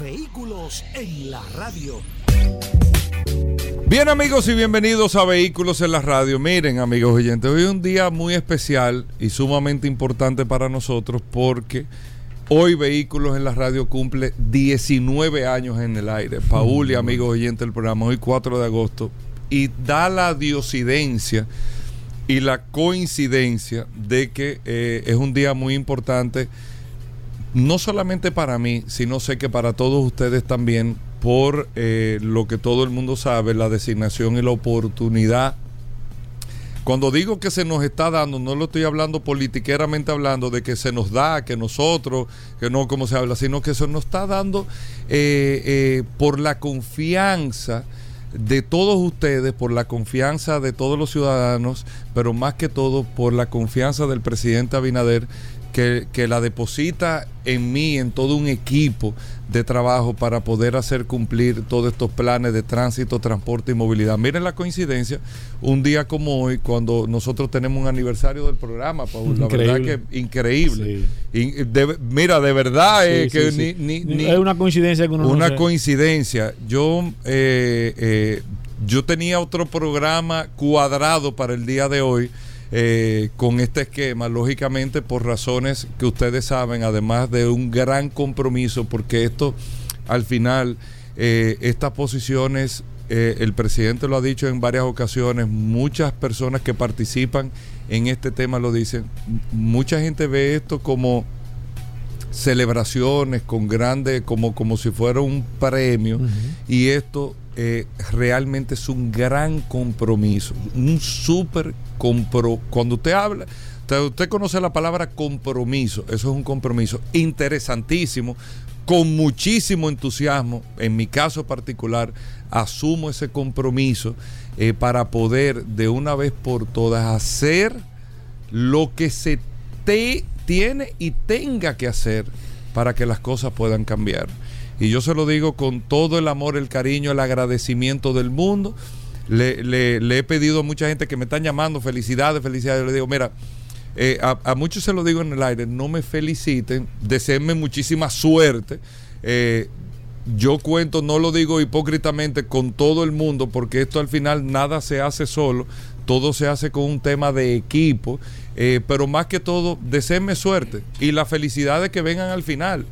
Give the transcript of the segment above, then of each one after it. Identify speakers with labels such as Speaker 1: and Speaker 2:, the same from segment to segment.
Speaker 1: Vehículos en la radio.
Speaker 2: Bien amigos y bienvenidos a Vehículos en la Radio. Miren amigos oyentes, hoy es un día muy especial y sumamente importante para nosotros porque hoy Vehículos en la Radio cumple 19 años en el aire. Paul y amigos oyentes del programa, hoy 4 de agosto. Y da la diosidencia y la coincidencia de que eh, es un día muy importante, no solamente para mí, sino sé que para todos ustedes también, por eh, lo que todo el mundo sabe, la designación y la oportunidad. Cuando digo que se nos está dando, no lo estoy hablando politiqueramente hablando de que se nos da, que nosotros, que no como se habla, sino que se nos está dando eh, por la confianza de todos ustedes, por la confianza de todos los ciudadanos, pero más que todo por la confianza del presidente Abinader, que, que, la deposita en mí, en todo un equipo de trabajo para poder hacer cumplir todos estos planes de tránsito, transporte y movilidad. Miren la coincidencia, un día como hoy, cuando nosotros tenemos un aniversario del programa, Paul, la verdad que increíble. Sí. de, mira, de verdad sí, que
Speaker 3: sí,
Speaker 2: ni, ni,
Speaker 3: es una coincidencia que uno
Speaker 2: Una
Speaker 3: no
Speaker 2: coincidencia. Yo, eh, eh, yo tenía otro programa cuadrado para el día de hoy. Eh, con este esquema, lógicamente por razones que ustedes saben, además de un gran compromiso, porque esto al final, eh, estas posiciones, eh, el presidente lo ha dicho en varias ocasiones, muchas personas que participan en este tema lo dicen, mucha gente ve esto como celebraciones con grandes, como, como si fuera un premio, uh -huh. y esto eh, realmente es un gran compromiso, un súper compromiso. Cuando usted habla, usted, conoce la palabra compromiso, eso es un compromiso interesantísimo, con muchísimo entusiasmo, en mi caso particular, asumo ese compromiso eh, para poder de una vez por todas hacer lo que se te tiene y tenga que hacer para que las cosas puedan cambiar. Y yo se lo digo con todo el amor, el cariño, el agradecimiento del mundo. Le, le, le he pedido a mucha gente que me están llamando, felicidades, felicidades. Yo le digo, mira, eh, a, muchos se lo digo en el aire, no me feliciten, deseenme muchísima suerte. Eh, yo cuento, no lo digo hipócritamente con todo el mundo, porque esto al final nada se hace solo, todo se hace con un tema de equipo, eh, pero más que todo, deseenme suerte y la felicidad de que vengan al final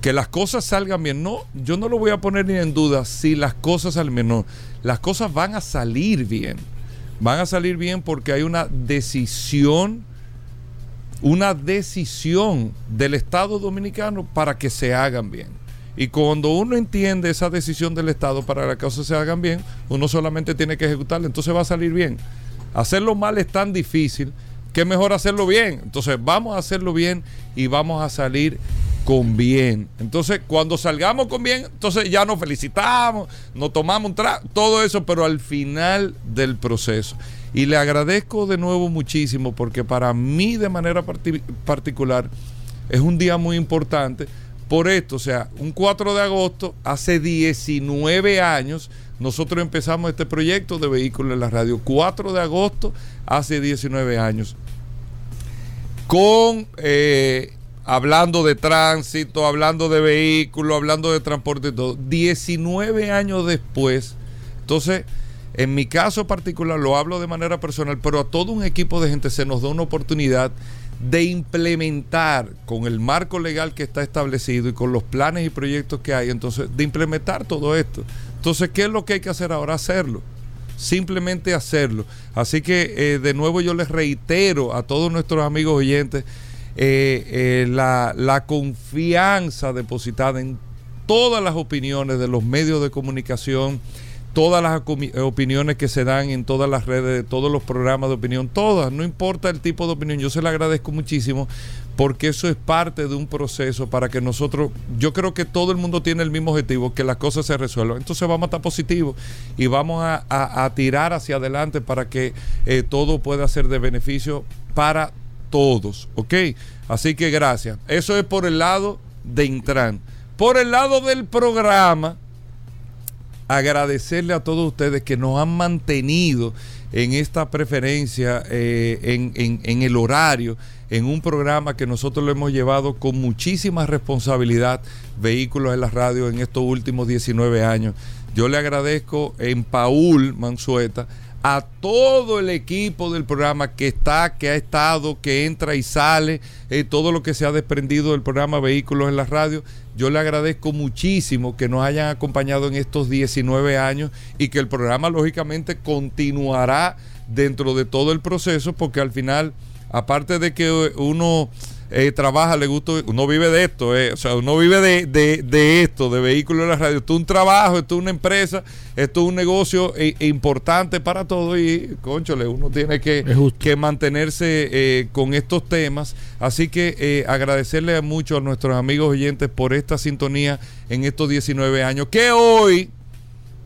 Speaker 2: que las cosas salgan bien. No, yo no lo voy a poner ni en duda si las cosas bien. No, las cosas van a salir bien. Van a salir bien porque hay una decisión, una decisión del Estado Dominicano para que se hagan bien. Y cuando uno entiende esa decisión del Estado para que las cosas se hagan bien, uno solamente tiene que ejecutarla, entonces va a salir bien. Hacerlo mal es tan difícil que mejor hacerlo bien. Entonces vamos a hacerlo bien y vamos a salir con bien. Entonces, cuando salgamos con bien, entonces ya nos felicitamos, nos tomamos un trago, todo eso, pero al final del proceso. Y le agradezco de nuevo muchísimo porque para mí de manera part particular es un día muy importante por esto, o sea, un 4 de agosto, hace 19 años, nosotros empezamos este proyecto de vehículos en la radio. 4 de agosto, hace 19 años. Con eh, hablando de tránsito, hablando de vehículos, hablando de transporte y todo. 19 años después, entonces, en mi caso particular, lo hablo de manera personal, pero a todo un equipo de gente se nos da una oportunidad de implementar con el marco legal que está establecido y con los planes y proyectos que hay, entonces, de implementar todo esto. Entonces, ¿qué es lo que hay que hacer ahora? Hacerlo simplemente hacerlo. Así que eh, de nuevo yo les reitero a todos nuestros amigos oyentes eh, eh, la, confianza depositada en todas las opiniones de los medios de comunicación, todas las opiniones que se dan en todas las redes, todos los programas de opinión, todas, no importa el tipo de opinión, yo se le agradezco muchísimo porque eso es parte de un proceso para que nosotros, yo creo que todo el mundo tiene el mismo objetivo, que las cosas se resuelvan. Entonces vamos a estar positivos y vamos a, tirar hacia adelante para que eh, todo pueda ser de beneficio para todos, ¿ok? Así que gracias. Eso es por el lado de Intran. Por el lado del programa, agradecerle a todos ustedes que nos han mantenido en esta preferencia, eh, en, en el horario en un programa que nosotros lo hemos llevado con muchísima responsabilidad, Vehículos en la Radio, en estos últimos 19 años. Yo le agradezco en Paul Mansueta a todo el equipo del programa que está, que ha estado, que entra y sale, eh, todo lo que se ha desprendido del programa Vehículos en la Radio. Yo le agradezco muchísimo que nos hayan acompañado en estos 19 años y que el programa lógicamente continuará dentro de todo el proceso porque al final aparte de que uno eh, trabaja, le gusta, uno vive de esto, eh, o sea, uno vive de, esto, de vehículos de la radio. Esto es un trabajo, esto es una empresa, esto es un negocio eh, importante para todo y, conchole, uno tiene que, que mantenerse con estos temas. Así que agradecerle mucho a nuestros amigos oyentes por esta sintonía en estos 19 años, que hoy,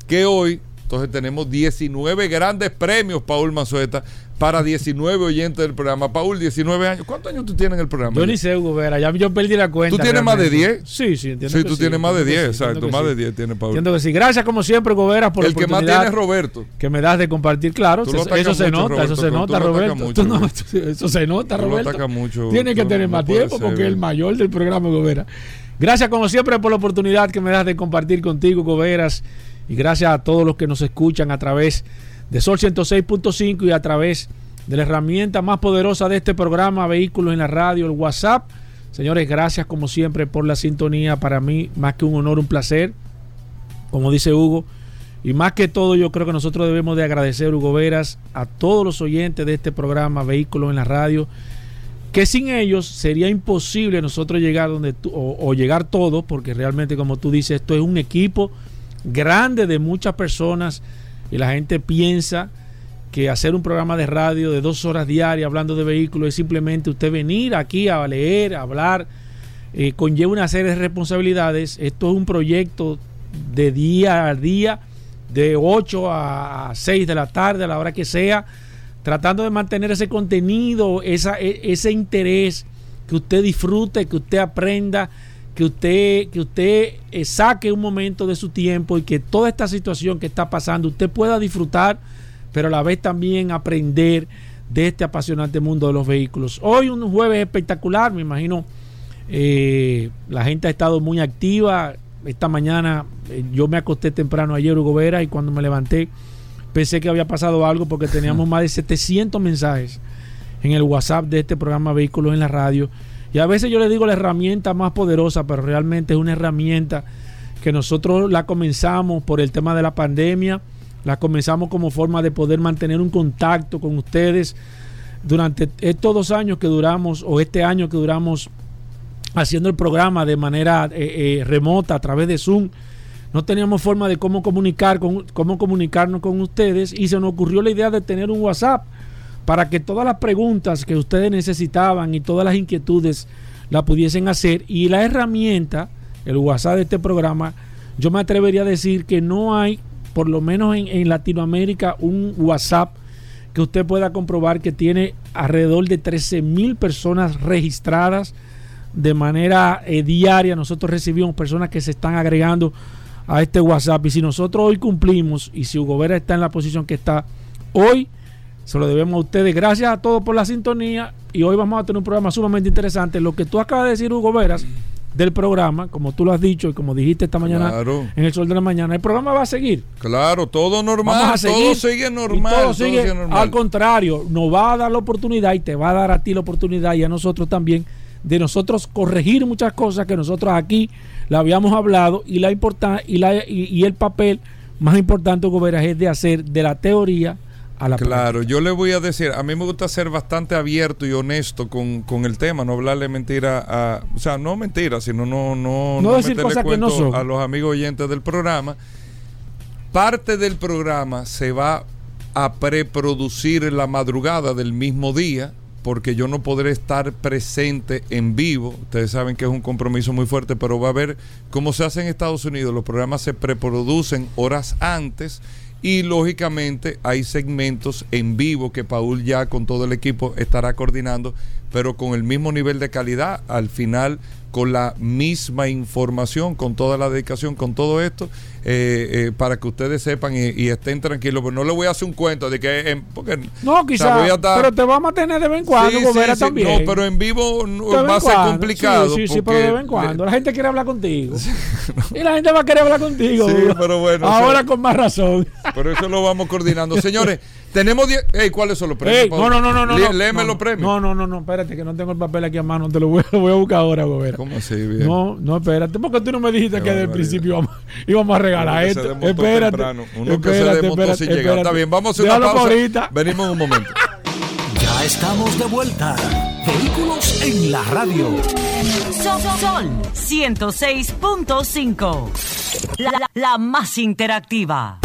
Speaker 2: que hoy, entonces tenemos 19 grandes premios, Paul Mazueta, para 19 oyentes del programa. Paul, 19 años. ¿Cuántos años tú tienes en el programa?
Speaker 3: Yo ni sé, Hugo Vera. Ya yo perdí la cuenta.
Speaker 2: ¿Tú tienes más de 10?
Speaker 3: Sí, sí, entiendo.
Speaker 2: Sí, tú tienes más de 10, exacto. Más de 10 tiene Paul.
Speaker 3: Entiendo que sí. Gracias, como siempre, Hugo Vera, por
Speaker 2: el que más tiene es Roberto.
Speaker 3: Que me das de compartir, claro. Eso, se nota, eso se nota, Roberto. eso se nota, Roberto.
Speaker 2: Mucho,
Speaker 3: Tiene que tener más tiempo porque es el mayor del programa, Hugo Vera. Gracias, como siempre, por la oportunidad que me das de compartir contigo, Hugo Veras. Y gracias a todos los que nos escuchan a través de Sol 106.5 y a través de la herramienta más poderosa de este programa, Vehículos en la Radio, el WhatsApp. Señores, gracias como siempre por la sintonía. Para mí, más que un honor, un placer. Como dice Hugo. Y más que todo, yo creo que nosotros debemos de agradecer, Hugo Veras, a todos los oyentes de este programa, Vehículos en la Radio, que sin ellos sería imposible nosotros llegar donde tú, o, o llegar todos, porque realmente, como tú dices, esto es un equipo grande de muchas personas y la gente piensa que hacer un programa de radio de dos horas diarias hablando de vehículos es simplemente usted venir aquí a leer, a hablar, eh, conlleva una serie de responsabilidades. Esto es un proyecto de día a día, de 8 a 6 de la tarde, a la hora que sea, tratando de mantener ese contenido, e, ese interés, que usted disfrute, que usted aprenda, que usted, que usted eh, saque un momento de su tiempo y que toda esta situación que está pasando usted pueda disfrutar pero a la vez también aprender de este apasionante mundo de los vehículos. Hoy un jueves espectacular, me imagino eh, la gente ha estado muy activa. Esta mañana eh, yo me acosté temprano ayer, Hugo Vera, y cuando me levanté pensé que había pasado algo porque teníamos más de 700 mensajes en el WhatsApp de este programa Vehículos en la Radio. Y a veces yo le digo la herramienta más poderosa, pero realmente es una herramienta que nosotros la comenzamos por el tema de la pandemia la comenzamos como forma de poder mantener un contacto con ustedes durante estos dos años que duramos o este año que duramos haciendo el programa de manera eh, eh, remota a través de Zoom. No teníamos forma de cómo comunicar cómo comunicarnos con ustedes y se nos ocurrió la idea de tener un WhatsApp para que todas las preguntas que ustedes necesitaban y todas las inquietudes la pudiesen hacer y la herramienta, el WhatsApp de este programa, yo me atrevería a decir que no hay por lo menos en, Latinoamérica, un WhatsApp que usted pueda comprobar que tiene alrededor de 13 mil personas registradas de manera eh, diaria. Nosotros recibimos personas que se están agregando a este WhatsApp. Y si nosotros hoy cumplimos y si Hugo Vera está en la posición que está hoy, se lo debemos a ustedes. Gracias a todos por la sintonía. Y hoy vamos a tener un programa sumamente interesante. Lo que tú acabas de decir, Hugo Veras, del programa, como tú lo has dicho y como dijiste esta mañana en el sol de la mañana, el programa va a seguir.
Speaker 2: Claro, todo normal, todo sigue normal.
Speaker 3: Todo, sigue, Al contrario, nos va a dar la oportunidad y te va a dar a ti la oportunidad y a nosotros también de nosotros corregir muchas cosas que nosotros aquí le habíamos hablado y la y, la, y, el papel más importante, Goberas, es de hacer de la teoría
Speaker 2: Claro, yo le voy a decir, a mí me gusta ser bastante abierto y honesto con, el tema, no hablarle mentira a, o sea, no mentira, sino no no
Speaker 3: no, decir cosas que no son.
Speaker 2: a los amigos oyentes del programa. Parte del programa se va a preproducir en la madrugada del mismo día porque yo no podré estar presente en vivo. Ustedes saben que es un compromiso muy fuerte, pero va a ver cómo se hace en Estados Unidos. Los programas se preproducen horas antes y lógicamente hay segmentos en vivo que Paul ya con todo el equipo estará coordinando, pero con el mismo nivel de calidad. Al final con la misma información, con toda la dedicación, con todo esto, eh, eh, para que ustedes sepan y, estén tranquilos. Pero no le voy a hacer un cuento de que. En, porque,
Speaker 3: no, quizás. pero te vamos a tener de vez en cuando, sí, también.
Speaker 2: No, pero en vivo va a ser complicado.
Speaker 3: Sí, sí, pero de vez en cuando. La gente quiere hablar contigo. y la gente va a querer hablar contigo.
Speaker 2: Sí, pero bueno.
Speaker 3: Ahora con más razón.
Speaker 2: Por eso lo vamos coordinando. Señores. Tenemos 10. ¿Cuáles son los premios?
Speaker 3: no, no, no, no. no
Speaker 2: léeme los premios.
Speaker 3: No, no, no, no, espérate, que no tengo el papel aquí a mano. Te lo voy, lo voy a buscar ahora, Gobera.
Speaker 2: ¿Cómo así? Bien.
Speaker 3: No, no, espérate. Porque tú no me dijiste que desde el principio íbamos, íbamos a regalar esto. Espérate.
Speaker 2: Uno que se desmontó sin llegar. Está bien, vamos a hacer una pausa. Ahorita. Venimos en un momento.
Speaker 1: Ya estamos de vuelta. Vehículos en la radio.
Speaker 4: Sol, Sol 106.5. La, la, la más interactiva.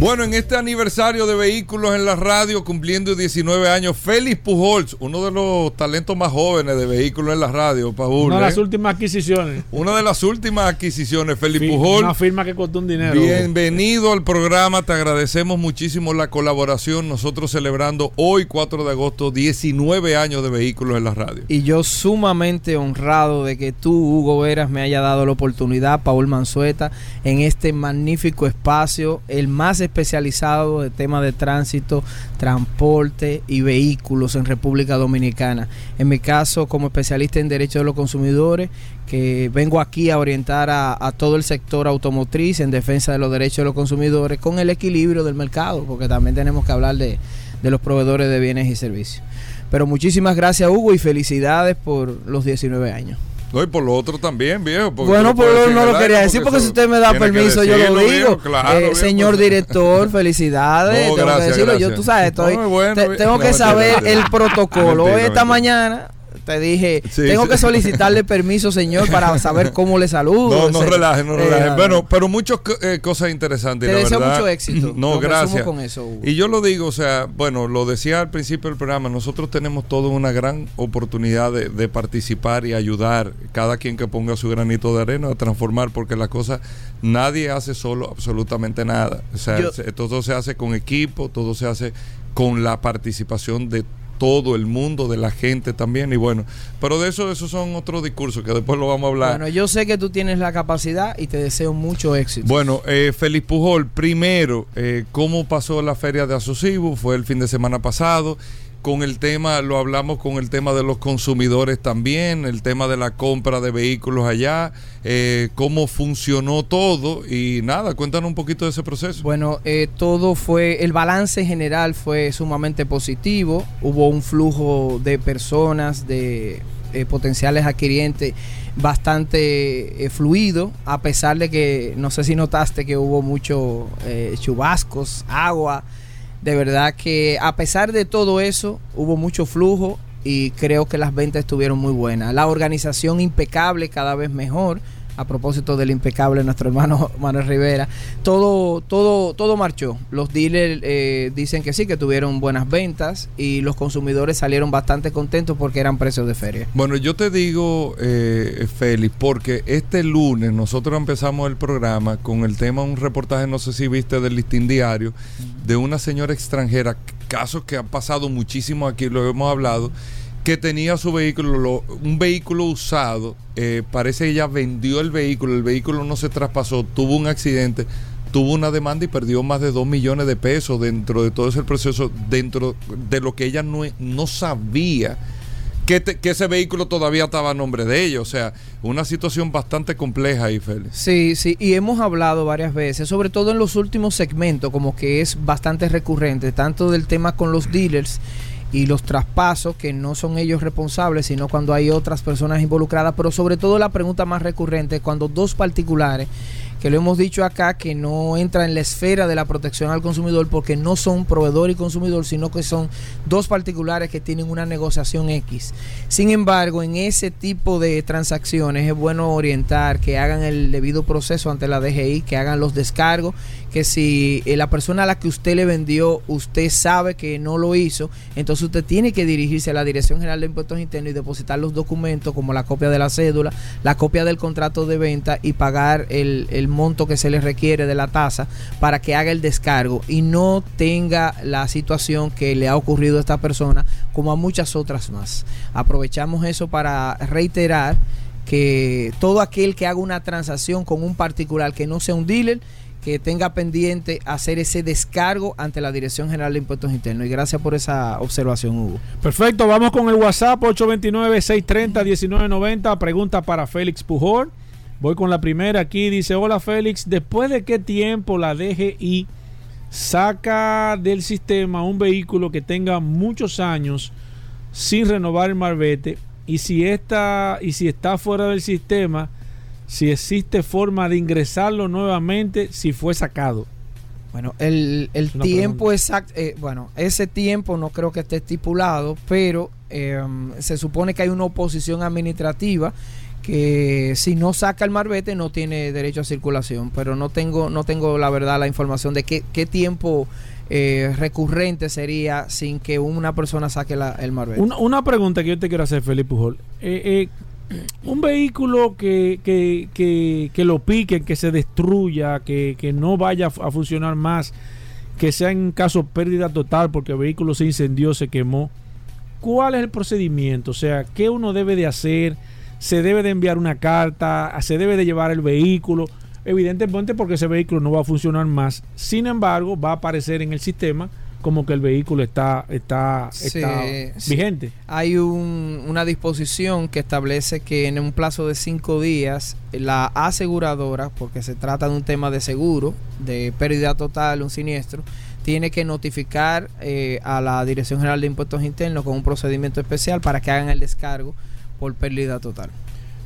Speaker 2: Bueno, en este aniversario de vehículos en la radio, cumpliendo 19 años, Félix Pujols, uno de los talentos más jóvenes de vehículos en la radio, Paul.
Speaker 3: Una de las ¿eh? últimas adquisiciones.
Speaker 2: Una de las últimas adquisiciones, Félix Pujols.
Speaker 3: Una firma que costó un dinero.
Speaker 2: Bienvenido al programa, te agradecemos muchísimo la colaboración. Nosotros celebrando hoy, 4 de agosto, 19 años de vehículos en la radio.
Speaker 5: Y yo sumamente honrado de que tú, Hugo Veras, me haya dado la oportunidad, Paul Manzueta, en este magnífico espacio, el más especializado de temas de tránsito, transporte y vehículos en República Dominicana. En mi caso, como especialista en derechos de los consumidores, que vengo aquí a orientar a, todo el sector automotriz en defensa de los derechos de los consumidores con el equilibrio del mercado, porque también tenemos que hablar de, de los proveedores de bienes y servicios. Pero muchísimas gracias Hugo y felicidades por los 19 años.
Speaker 2: No, y por lo otro también, viejo.
Speaker 5: Bueno, por lo no lo quería decir porque si usted me da permiso, yo lo digo. Eh, señor director, felicidades. tengo que decirlo. Yo, tú sabes, estoy, tengo que saber el protocolo. Esta mañana te dije, tengo que solicitarle permiso, señor, para saber cómo le saludo.
Speaker 2: No, no relajen, no relajen. bueno, pero muchas eh, cosas interesantes.
Speaker 5: Te deseo mucho éxito.
Speaker 2: No, gracias. Y yo lo digo, o sea, bueno, lo decía al principio del programa, nosotros tenemos toda una gran oportunidad de, participar y ayudar cada quien que ponga su granito de arena a transformar, porque la cosa, nadie hace solo absolutamente nada. O sea, todo se hace con equipo, todo se hace con la participación de todo el mundo, de la gente también. Y bueno, pero de eso, esos son otros discursos que después lo vamos a hablar.
Speaker 5: Bueno, yo sé que tú tienes la capacidad y te deseo mucho éxito.
Speaker 2: Bueno, eh, Félix Pujol, primero, eh, ¿cómo pasó la feria de Asocibu? Fue el fin de semana pasado con el tema, lo hablamos con el tema de los consumidores también, el tema de la compra de vehículos allá, eh, cómo funcionó todo y nada, cuéntanos un poquito de ese proceso.
Speaker 5: Bueno, eh, todo fue, el balance general fue sumamente positivo, hubo un flujo de personas, de eh, potenciales adquirientes bastante fluido, a pesar de que, no sé si notaste que hubo muchos chubascos, agua, de verdad que a pesar de todo eso, hubo mucho flujo y creo que las ventas estuvieron muy buenas. La organización impecable, cada vez mejor a propósito del impecable nuestro hermano Manuel Rivera, todo, todo, todo marchó. Los dealers eh, dicen que sí, que tuvieron buenas ventas y los consumidores salieron bastante contentos porque eran precios de feria.
Speaker 2: Bueno, yo te digo, eh, Félix, porque este lunes nosotros empezamos el programa con el tema, un reportaje, no sé si viste del listín diario, de una señora extranjera, casos que han pasado muchísimo aquí, lo hemos hablado que tenía su vehículo, un vehículo usado, eh, parece que ella vendió el vehículo, el vehículo no se traspasó, tuvo un accidente, tuvo una demanda y perdió más de 2 millones de pesos dentro de todo ese proceso, dentro de lo que ella no, no sabía. Que, que, ese vehículo todavía estaba a nombre de ella. O sea, una situación bastante compleja ahí, Félix.
Speaker 5: Sí, sí, y hemos hablado varias veces, sobre todo en los últimos segmentos, como que es bastante recurrente, tanto del tema con los dealers y los traspasos que no son ellos responsables, sino cuando hay otras personas involucradas, pero sobre todo la pregunta más recurrente cuando dos particulares que lo hemos dicho acá, que no entra en la esfera de la protección al consumidor porque no son proveedor y consumidor, sino que son dos particulares que tienen una negociación X. Sin embargo, en ese tipo de transacciones es bueno orientar que hagan el debido proceso ante la DGI, que hagan los descargos, que si eh, la persona a la que usted le vendió, usted sabe que no lo hizo, entonces usted tiene que dirigirse a la Dirección General de Impuestos Internos y depositar los documentos como la copia de la cédula, la copia del contrato de venta y pagar el, el monto que se le requiere de la tasa para que haga el descargo y no tenga la situación que le ha ocurrido a esta persona como a muchas otras más. Aprovechamos eso para reiterar que todo aquel que haga una transacción con un particular que no sea un dealer, que tenga pendiente hacer ese descargo ante la Dirección General de Impuestos Internos. Y gracias por esa observación, Hugo.
Speaker 3: Perfecto, vamos con el WhatsApp 829-630-1990. Pregunta para Félix Pujol. Voy con la primera aquí. Dice, hola Félix, ¿después de qué tiempo la DGI saca del sistema un vehículo que tenga muchos años sin renovar el marbete? Y si está, y si está fuera del sistema, si existe forma de ingresarlo nuevamente si fue sacado.
Speaker 5: Bueno, el, el tiempo exacto, eh, bueno, ese tiempo no creo que esté estipulado, pero eh, se supone que hay una oposición administrativa que si no saca el marbete no tiene derecho a circulación, pero no tengo, no tengo la verdad la información de qué, qué tiempo eh, recurrente sería sin que una persona saque la, el marbete.
Speaker 3: Una, una, pregunta que yo te quiero hacer, Felipe Pujol. Eh, eh, un vehículo que, que, que, lo piquen, que se destruya, que, que no vaya a funcionar más, que sea en caso pérdida total porque el vehículo se incendió, se quemó. ¿Cuál es el procedimiento? O sea, ¿qué uno debe de hacer? ¿Se debe de enviar una carta? ¿Se debe de llevar el vehículo? Evidentemente porque ese vehículo no va a funcionar más. Sin embargo, va a aparecer en el sistema como que el vehículo está, está,
Speaker 5: Sí,
Speaker 3: está
Speaker 5: sí.
Speaker 3: vigente.
Speaker 5: Hay un- una disposición que establece que en un plazo de cinco días la aseguradora, porque se trata de un tema de seguro, de pérdida total, un siniestro, tiene que notificar eh, a la Dirección General de Impuestos Internos con un procedimiento especial para que hagan el descargo por pérdida total.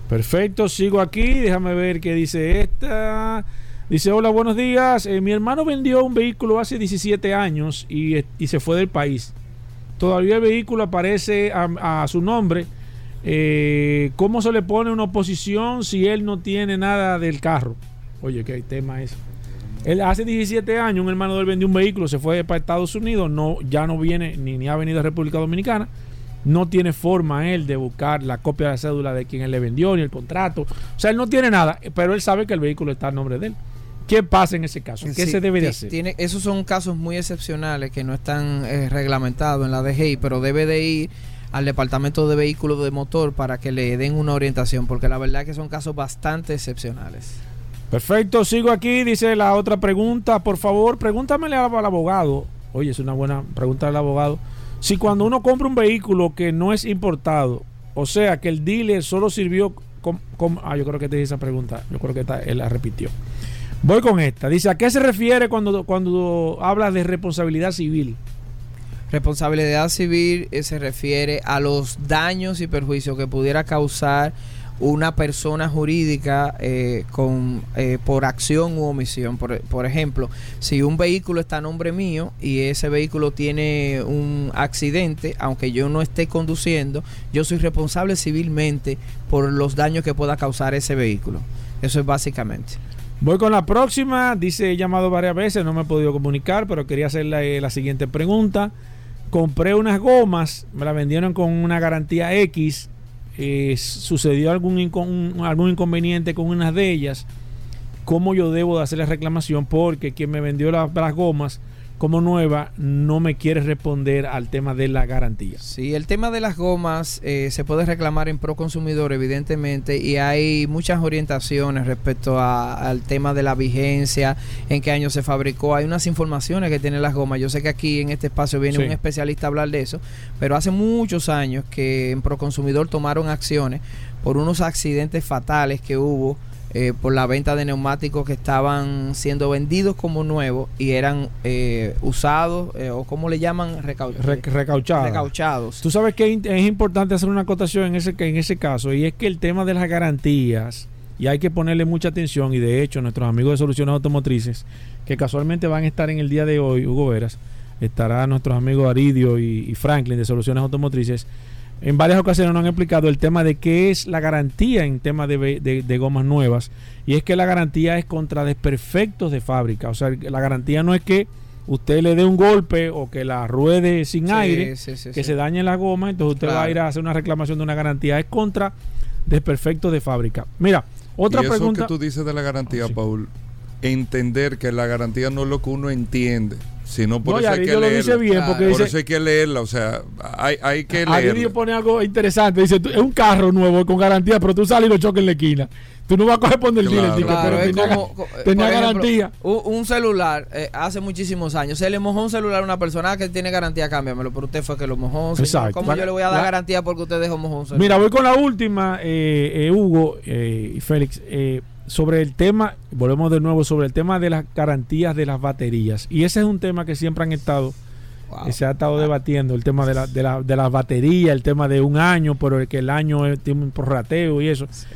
Speaker 3: Perfecto, sigo aquí. Déjame ver qué dice esta. Dice, hola, buenos días. Eh, mi hermano vendió un vehículo hace 17 años y, eh, y se fue del país. Todavía el vehículo aparece a, su nombre. Eh, ¿Cómo se le pone una oposición si él no tiene nada del carro? Oye, qué tema es. Él hace 17 años, un hermano de él vendió un vehículo, se fue para Estados Unidos, no, ya no viene ni, ni ha venido a República Dominicana. No tiene forma él de buscar la copia de la cédula de quien él le vendió, ni el contrato. O sea, él no tiene nada, pero él sabe que el vehículo está a nombre de él. ¿Qué pasa en ese caso? ¿Qué
Speaker 5: Sí,
Speaker 3: se debe de hacer?
Speaker 5: Tiene, esos son casos muy excepcionales que no están eh, reglamentados en la DGI, pero debe de ir al departamento de vehículos de motor para que le den una orientación, porque la verdad que son casos bastante excepcionales.
Speaker 3: Perfecto, sigo aquí. Dice la otra pregunta. Por favor, pregúntamele al, al abogado. Oye, es una buena pregunta del abogado. Si cuando uno compra un vehículo que no es importado, o sea, que el dealer solo sirvió con... con- ah, yo creo que te hice esa pregunta. Yo creo que esta- él la repitió. Voy con esta. Dice, ¿a qué se refiere cuando, cuando habla de responsabilidad civil?
Speaker 5: Responsabilidad civil eh, se refiere a los daños y perjuicios que pudiera causar una persona jurídica eh, con eh, por acción u omisión. Por, por ejemplo, si un vehículo está a nombre mío y ese vehículo tiene un accidente, aunque yo no esté conduciendo, yo soy responsable civilmente por los daños que pueda causar ese vehículo. Eso es básicamente.
Speaker 3: Voy con la próxima. Dice, he llamado varias veces, no me he podido comunicar, pero quería hacerle eh, la siguiente pregunta. Compré unas gomas, me las vendieron con una garantía X. eh, sucedió algún, algún inconveniente con unas de ellas. ¿Cómo yo debo de hacer la reclamación? Porque quien me vendió la- las gomas como nueva no me quiere responder al tema de la garantía.
Speaker 5: Sí, el tema de las gomas eh, se puede reclamar en pro consumidor, evidentemente, y hay muchas orientaciones respecto a- al tema de la vigencia, en qué año se fabricó. Hay unas informaciones que tienen las gomas. Yo sé que aquí en este espacio viene
Speaker 3: Sí.
Speaker 5: un especialista a hablar de eso, pero hace muchos años que en pro consumidor tomaron acciones por unos accidentes fatales que hubo. Eh, por la venta de neumáticos que estaban siendo vendidos como nuevos y eran eh, usados eh, o como le llaman Recau-
Speaker 3: Re-
Speaker 5: recauchados.
Speaker 3: Tú sabes que es importante hacer una acotación en ese, en ese caso, y es que el tema de las garantías, y hay que ponerle mucha atención, y de hecho nuestros amigos de Soluciones Automotrices, que casualmente van a estar en el día de hoy, Hugo Veras, estará nuestros amigos Aridio y, y Franklin de Soluciones Automotrices, en varias ocasiones nos han explicado el tema de qué es la garantía en tema de, ve- de- de gomas nuevas. Y es que la garantía es contra desperfectos de fábrica. O sea, la garantía no es que usted le dé un golpe o que la ruede sin
Speaker 5: Sí,
Speaker 3: aire,
Speaker 5: sí, sí,
Speaker 3: que
Speaker 5: sí.
Speaker 3: se dañe la goma, entonces usted va a ir a hacer una reclamación de una garantía. Es contra desperfectos de fábrica. Mira, otra
Speaker 2: y eso
Speaker 3: pregunta.
Speaker 2: que tú dices de la garantía,
Speaker 3: Ah, sí.
Speaker 2: Paul, entender que la garantía no es lo que uno entiende, sino por
Speaker 3: No,
Speaker 2: eso hay que
Speaker 3: lo dice
Speaker 2: leerla.
Speaker 3: bien
Speaker 5: Claro.
Speaker 3: porque
Speaker 2: Por
Speaker 3: dice,
Speaker 2: eso hay que leerla, o sea, hay, hay que leerla.
Speaker 3: pone algo interesante. Dice, tú- es un carro nuevo con garantía, pero tú sales y lo choques en la esquina. Tú no vas a coger por el
Speaker 2: Claro.
Speaker 3: dealer, dice,
Speaker 5: Claro,
Speaker 3: pero
Speaker 5: es
Speaker 3: tenía,
Speaker 5: como, co-
Speaker 3: tenía
Speaker 5: ejemplo,
Speaker 3: garantía.
Speaker 5: Un, celular, eh, hace muchísimos años, se le mojó un celular a una persona que tiene garantía, cámbiamelo, pero usted fue que lo mojó. señor.
Speaker 3: Exacto.
Speaker 5: ¿Cómo yo le voy a dar
Speaker 3: la-
Speaker 5: garantía porque usted dejó mojón un celular?
Speaker 3: Mira, voy con la última, eh, eh, Hugo eh, y Félix, eh, sobre el tema, volvemos de nuevo sobre el tema de las garantías de las baterías. Y ese es un tema que siempre han estado,
Speaker 5: Wow.
Speaker 3: que se ha estado debatiendo, el tema de, la, de, la, de las baterías, el tema de un año, pero que el año tiene un prorrateo y eso.
Speaker 5: Es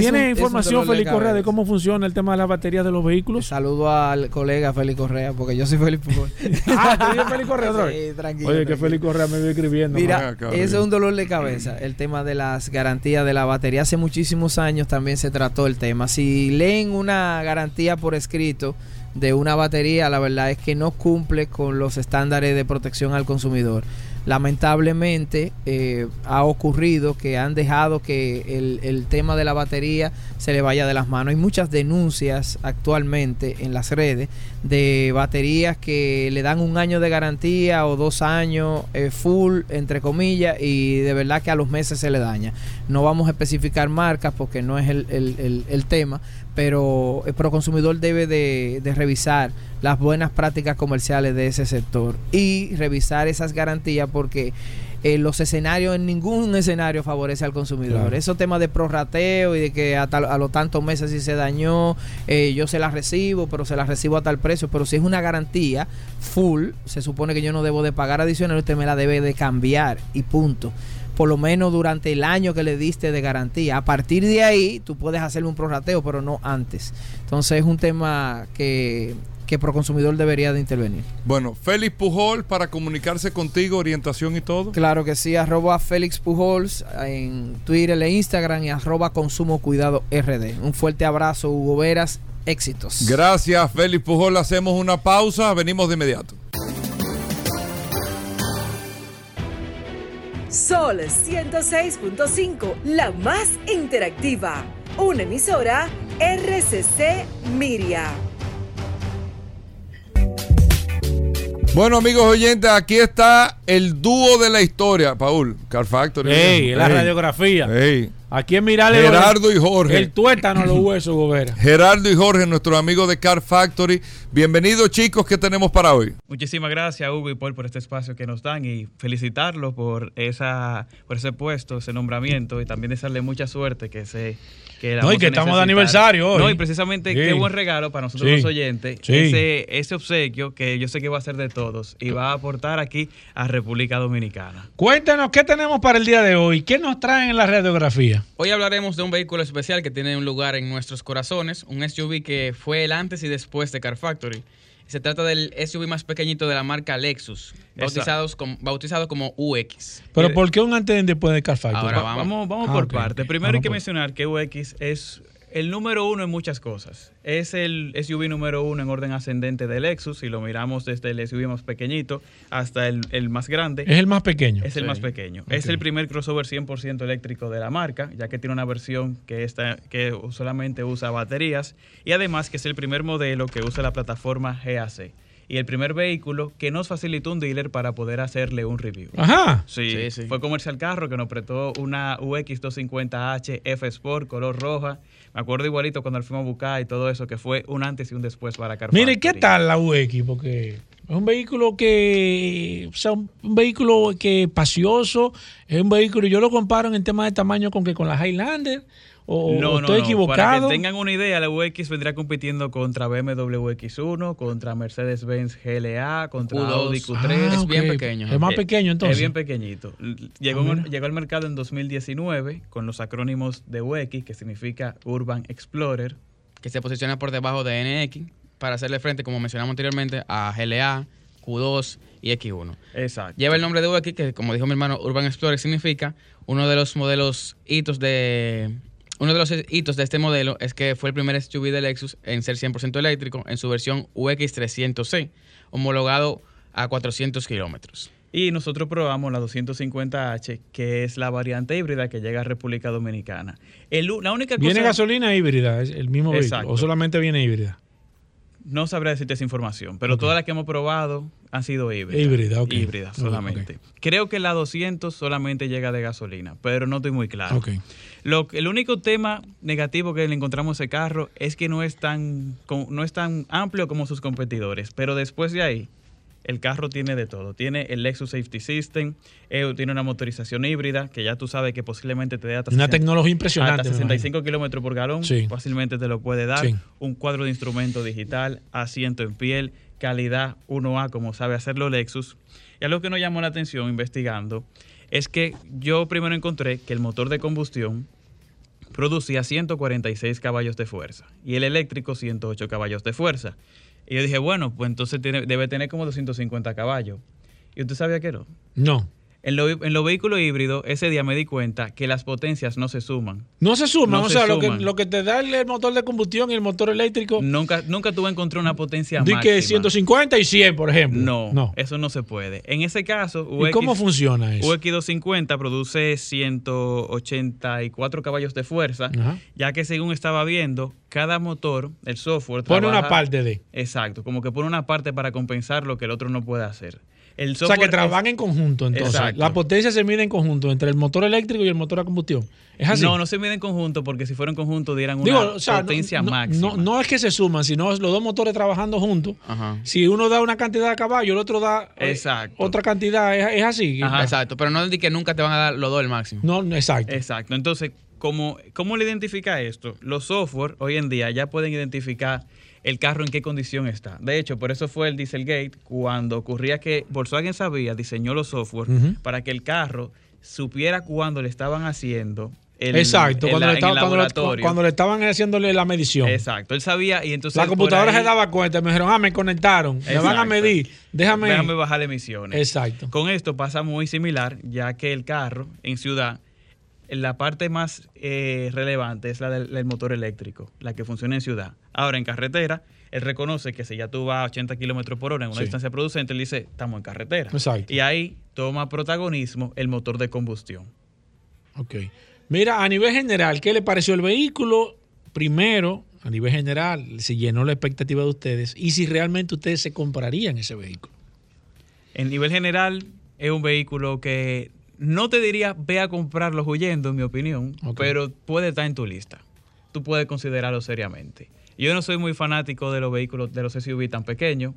Speaker 3: ¿Tiene información, Félix Correa, de cómo funciona el tema de las baterías de los vehículos?
Speaker 5: Saludo al colega Félix Correa, porque yo soy Félix
Speaker 3: ah, ¿te dio Félix Correa otra vez?
Speaker 5: Sí, tranquilo.
Speaker 3: Oye, que. Félix Correa me vio escribiendo.
Speaker 5: Mira, ese es un dolor de cabeza, el tema de las garantías de la batería. Hace muchísimos años también se trató el tema. Si leen una garantía por escrito de una batería, la verdad es que no cumple con los estándares de protección al consumidor. Lamentablemente eh, ha ocurrido que han dejado que el, el tema de la batería se le vaya de las manos. Hay muchas denuncias actualmente en las redes de baterías que le dan un año de garantía o dos años eh, full, entre comillas, y de verdad que a los meses se le daña. No vamos a especificar marcas porque no es el, el- el- el tema, pero el proconsumidor debe de, de revisar las buenas prácticas comerciales de ese sector y revisar esas garantías porque eh, los escenarios, en ningún escenario favorece al consumidor.
Speaker 3: Claro.
Speaker 5: Esos temas de prorrateo y de que a, tal- a los tantos meses si se dañó, eh, yo se las recibo, pero se las recibo a tal precio. Pero si es una garantía full, se supone que yo no debo de pagar adicional, usted me la debe de cambiar y punto. Por lo menos durante el año que le diste de garantía. A partir de ahí, tú puedes hacerle un prorrateo, pero no antes. Entonces es un tema que, que Proconsumidor debería de intervenir.
Speaker 2: Bueno, Félix Pujol para comunicarse contigo, orientación y todo.
Speaker 5: Claro que sí, arroba Félix Pujols en Twitter e Instagram y arroba Consumo Cuidado RD. Un fuerte abrazo, Hugo Veras, éxitos.
Speaker 2: Gracias, Félix Pujol. Hacemos una pausa, venimos de inmediato.
Speaker 6: Sol 106.5, la más interactiva. Una emisora RCC Miria.
Speaker 2: Bueno, amigos oyentes, aquí está el dúo de la historia, Paul. Car Factory.
Speaker 3: Ey, la
Speaker 2: Ey,
Speaker 3: radiografía.
Speaker 2: ey.
Speaker 3: Aquí en Mirale.
Speaker 2: Gerardo y Jorge.
Speaker 3: El tuétano los huesos, Gobera.
Speaker 2: Gerardo y Jorge, nuestros amigos de Car Factory. Bienvenidos, chicos, ¿qué tenemos para hoy?
Speaker 7: Muchísimas gracias, Hugo y Paul, por este espacio que nos dan y felicitarlos por esa por ese puesto, ese nombramiento y también desearle mucha suerte que se que la
Speaker 3: No, y que estamos de aniversario hoy.
Speaker 7: No, y precisamente
Speaker 3: Sí.
Speaker 7: qué buen regalo para nosotros
Speaker 3: Sí.
Speaker 7: los oyentes,
Speaker 3: Sí.
Speaker 7: ese ese obsequio que yo sé que va a ser de todos y va a aportar aquí a República Dominicana.
Speaker 3: Cuéntanos, ¿qué tenemos para el día de hoy? ¿Qué nos traen en la radiografía?
Speaker 8: Hoy hablaremos de un vehículo especial que tiene un lugar en nuestros corazones, un SUV que fue el antes y después de Car Factory. Se trata del SUV más pequeñito de la marca Lexus, bautizados como, bautizado como UX.
Speaker 3: Pero
Speaker 7: Y-
Speaker 3: ¿por qué un antes y después de Car Factory?
Speaker 8: Ahora
Speaker 7: Va-
Speaker 8: vamos.
Speaker 7: Vamos, vamos
Speaker 3: Ah,
Speaker 7: por parte. Primero
Speaker 3: Vamos
Speaker 7: hay que
Speaker 3: por-
Speaker 7: mencionar que UX es el número uno en muchas cosas. Es el SUV número uno en orden ascendente de Lexus. Si lo miramos desde el SUV más pequeñito hasta el, el más grande,
Speaker 3: Es el más pequeño.
Speaker 7: es el
Speaker 8: Sí.
Speaker 7: más pequeño. Es el primer crossover 100% eléctrico de la marca, ya que tiene una versión que, está, que solamente usa baterías y además que es el primer modelo que usa la plataforma GAC. Y el primer vehículo que nos facilitó un dealer para poder hacerle un review.
Speaker 3: Ajá.
Speaker 7: Sí,
Speaker 8: Sí, sí.
Speaker 7: fue Comercial Carro que nos prestó una UX 250H F Sport color roja. Me acuerdo igualito cuando lo fuimos a buscar y todo eso, que fue un antes y un después para Car
Speaker 3: Mire, ¿qué tal la UX? Porque es un vehículo que, o sea, un un vehículo que pacioso, es un vehículo, yo lo comparo en el tema de tamaño con que con la Highlander, o,
Speaker 7: No,
Speaker 3: estoy
Speaker 7: no.
Speaker 3: equivocado.
Speaker 7: Para que tengan una idea, la UX vendría compitiendo contra BMW X1, contra Mercedes-Benz GLA, contra
Speaker 8: Q2.
Speaker 7: Audi Q3.
Speaker 3: Ah,
Speaker 8: es bien pequeño.
Speaker 3: Es más pequeño entonces.
Speaker 7: Es bien pequeñito. Llegó,
Speaker 3: Ah,
Speaker 7: llegó al mercado en 2019 con los acrónimos de UX, que significa Urban Explorer.
Speaker 8: que se posiciona por debajo de NX para hacerle frente, como mencionamos anteriormente, a GLA, Q2 y X1.
Speaker 7: Exacto.
Speaker 8: Lleva el nombre de UX, que como dijo mi hermano, Urban Explorer significa uno de los modelos hitos de... Uno de los hitos de este modelo es que fue el primer SUV de Lexus en ser 100% eléctrico en su versión UX300C, homologado a 400 kilómetros.
Speaker 7: Y nosotros probamos la 250H, que es la variante híbrida que llega a República Dominicana. El la única cosa...
Speaker 3: ¿Viene gasolina híbrida? ¿Es el mismo
Speaker 7: Exacto.
Speaker 3: vehículo? ¿O solamente viene híbrida?
Speaker 7: No sabría decirte esa información, pero todas las que hemos probado han sido híbridas.
Speaker 3: Híbrida, ok.
Speaker 7: Híbridas solamente. Creo que la 200 solamente llega de gasolina, pero no estoy muy claro.
Speaker 3: Ok.
Speaker 7: Lo, el único tema negativo que le encontramos a ese carro es que no es tan no es tan amplio como sus competidores, pero después de ahí el carro tiene de todo. Tiene el Lexus Safety System, eh, tiene una motorización híbrida que ya tú sabes que posiblemente te dé hasta
Speaker 3: Una
Speaker 7: 60
Speaker 3: tecnología impresionante,
Speaker 7: Hasta
Speaker 3: me
Speaker 7: 65 kilómetros por galón,
Speaker 3: Sí.
Speaker 7: fácilmente te lo puede dar.
Speaker 3: Sí.
Speaker 7: Un cuadro de instrumento digital, asiento en piel, calidad 1A como sabe hacerlo Lexus. Y algo que nos llamó la atención investigando es que yo primero encontré que el motor de combustión producía 146 caballos de fuerza y el eléctrico 108 caballos de fuerza. Y yo dije, bueno, pues entonces debe tener como 250 caballos. ¿Y usted sabía que no?
Speaker 3: No.
Speaker 7: En, lo- en los vehículos híbridos, ese día me di cuenta que las potencias no se suman.
Speaker 3: No se suman,
Speaker 7: No
Speaker 3: o
Speaker 7: se
Speaker 3: sea, lo que,
Speaker 7: suman.
Speaker 3: lo que te da el, motor de combustión y el motor eléctrico,
Speaker 7: Nunca, nunca tuve encontré una potencia
Speaker 3: di
Speaker 7: máxima.
Speaker 3: que 150 y 100, por ejemplo.
Speaker 7: No,
Speaker 3: no.
Speaker 7: eso no se puede. En ese caso,
Speaker 3: ¿Y cómo funciona eso?
Speaker 7: UX250 produce 184 caballos de fuerza,
Speaker 3: Ajá.
Speaker 7: ya que según estaba viendo, cada motor, el software
Speaker 3: Pone una parte de.
Speaker 7: Exacto, como que pone una parte para compensar lo que el otro no puede hacer. El
Speaker 3: O sea, que
Speaker 7: es-
Speaker 3: trabajan en conjunto, entonces.
Speaker 7: Exacto.
Speaker 3: La potencia se mide en conjunto entre el motor eléctrico y el motor a combustión. ¿Es así?
Speaker 7: No, no se mide en conjunto porque si fuera en conjunto dieran una
Speaker 3: Digo, o sea, no-
Speaker 7: potencia
Speaker 3: no,
Speaker 7: máxima.
Speaker 3: No, no es que se suman, sino los dos motores trabajando juntos.
Speaker 8: Ajá.
Speaker 3: Si uno da una cantidad de caballo, el otro da eh,
Speaker 7: Exacto.
Speaker 3: otra cantidad. ¿Es, es así?
Speaker 8: Exacto, pero no di que nunca te van a dar los dos el máximo.
Speaker 3: No, no, exacto.
Speaker 7: Exacto. Entonces, ¿cómo, ¿cómo le identifica esto? Los software hoy en día ya pueden identificar el carro en qué condición está. De hecho, por eso fue el Dieselgate cuando ocurría que Volkswagen sabía, diseñó los software para que el carro supiera cuándo le estaban haciendo el,
Speaker 3: Exacto,
Speaker 7: el-
Speaker 3: cuando, le estaba- cuando, le,
Speaker 7: laboratorio.
Speaker 3: cuando le estaban haciéndole la medición.
Speaker 7: Exacto, él sabía y entonces
Speaker 3: la computadora
Speaker 7: ahí-
Speaker 3: se daba cuenta, me dijeron, ah, me conectaron, me van a medir, déjame.
Speaker 7: Déjame bajar emisiones.
Speaker 3: Exacto.
Speaker 7: Con esto pasa muy similar, ya que el carro en ciudad, la parte más eh, relevante es la del, del motor eléctrico, la que funciona en ciudad. Ahora, en carretera, él reconoce que si ya tú vas a 80 kilómetros por hora en una
Speaker 3: Sí.
Speaker 7: distancia producente, él dice, estamos en carretera.
Speaker 3: Exacto.
Speaker 7: Y ahí toma protagonismo el motor de combustión.
Speaker 3: Ok. Mira, a nivel general, ¿qué le pareció el vehículo? Primero, a nivel general, si llenó la expectativa de ustedes y si realmente ustedes se comprarían ese vehículo.
Speaker 7: En nivel general, es un vehículo que no te diría ve a comprarlo huyendo, en mi opinión, pero puede estar en tu lista. Tú puedes considerarlo seriamente. Yo no soy muy fanático de los vehículos, de los SUV tan pequeños,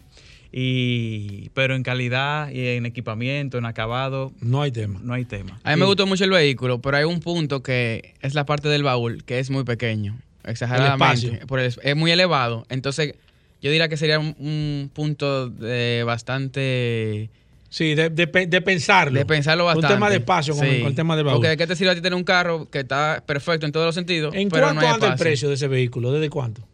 Speaker 7: y, pero en calidad y en equipamiento, en acabado,
Speaker 3: No hay tema.
Speaker 7: no hay tema.
Speaker 8: A mí me gustó mucho el vehículo, pero hay un punto que es la parte del baúl, que es muy pequeño, exageradamente.
Speaker 3: espacio.
Speaker 8: por el- es muy elevado. Entonces, yo diría que sería un, un punto de bastante...
Speaker 3: Sí, de, de de pensarlo.
Speaker 8: De pensarlo bastante.
Speaker 3: Un tema de espacio con,
Speaker 8: Sí.
Speaker 3: con el tema de baúl.
Speaker 8: Porque ¿de qué te sirve a ti tener un carro que está perfecto en todos los sentidos?
Speaker 3: ¿En
Speaker 8: pero
Speaker 3: cuánto
Speaker 8: no hay
Speaker 3: anda el precio de ese vehículo? ¿Desde cuánto?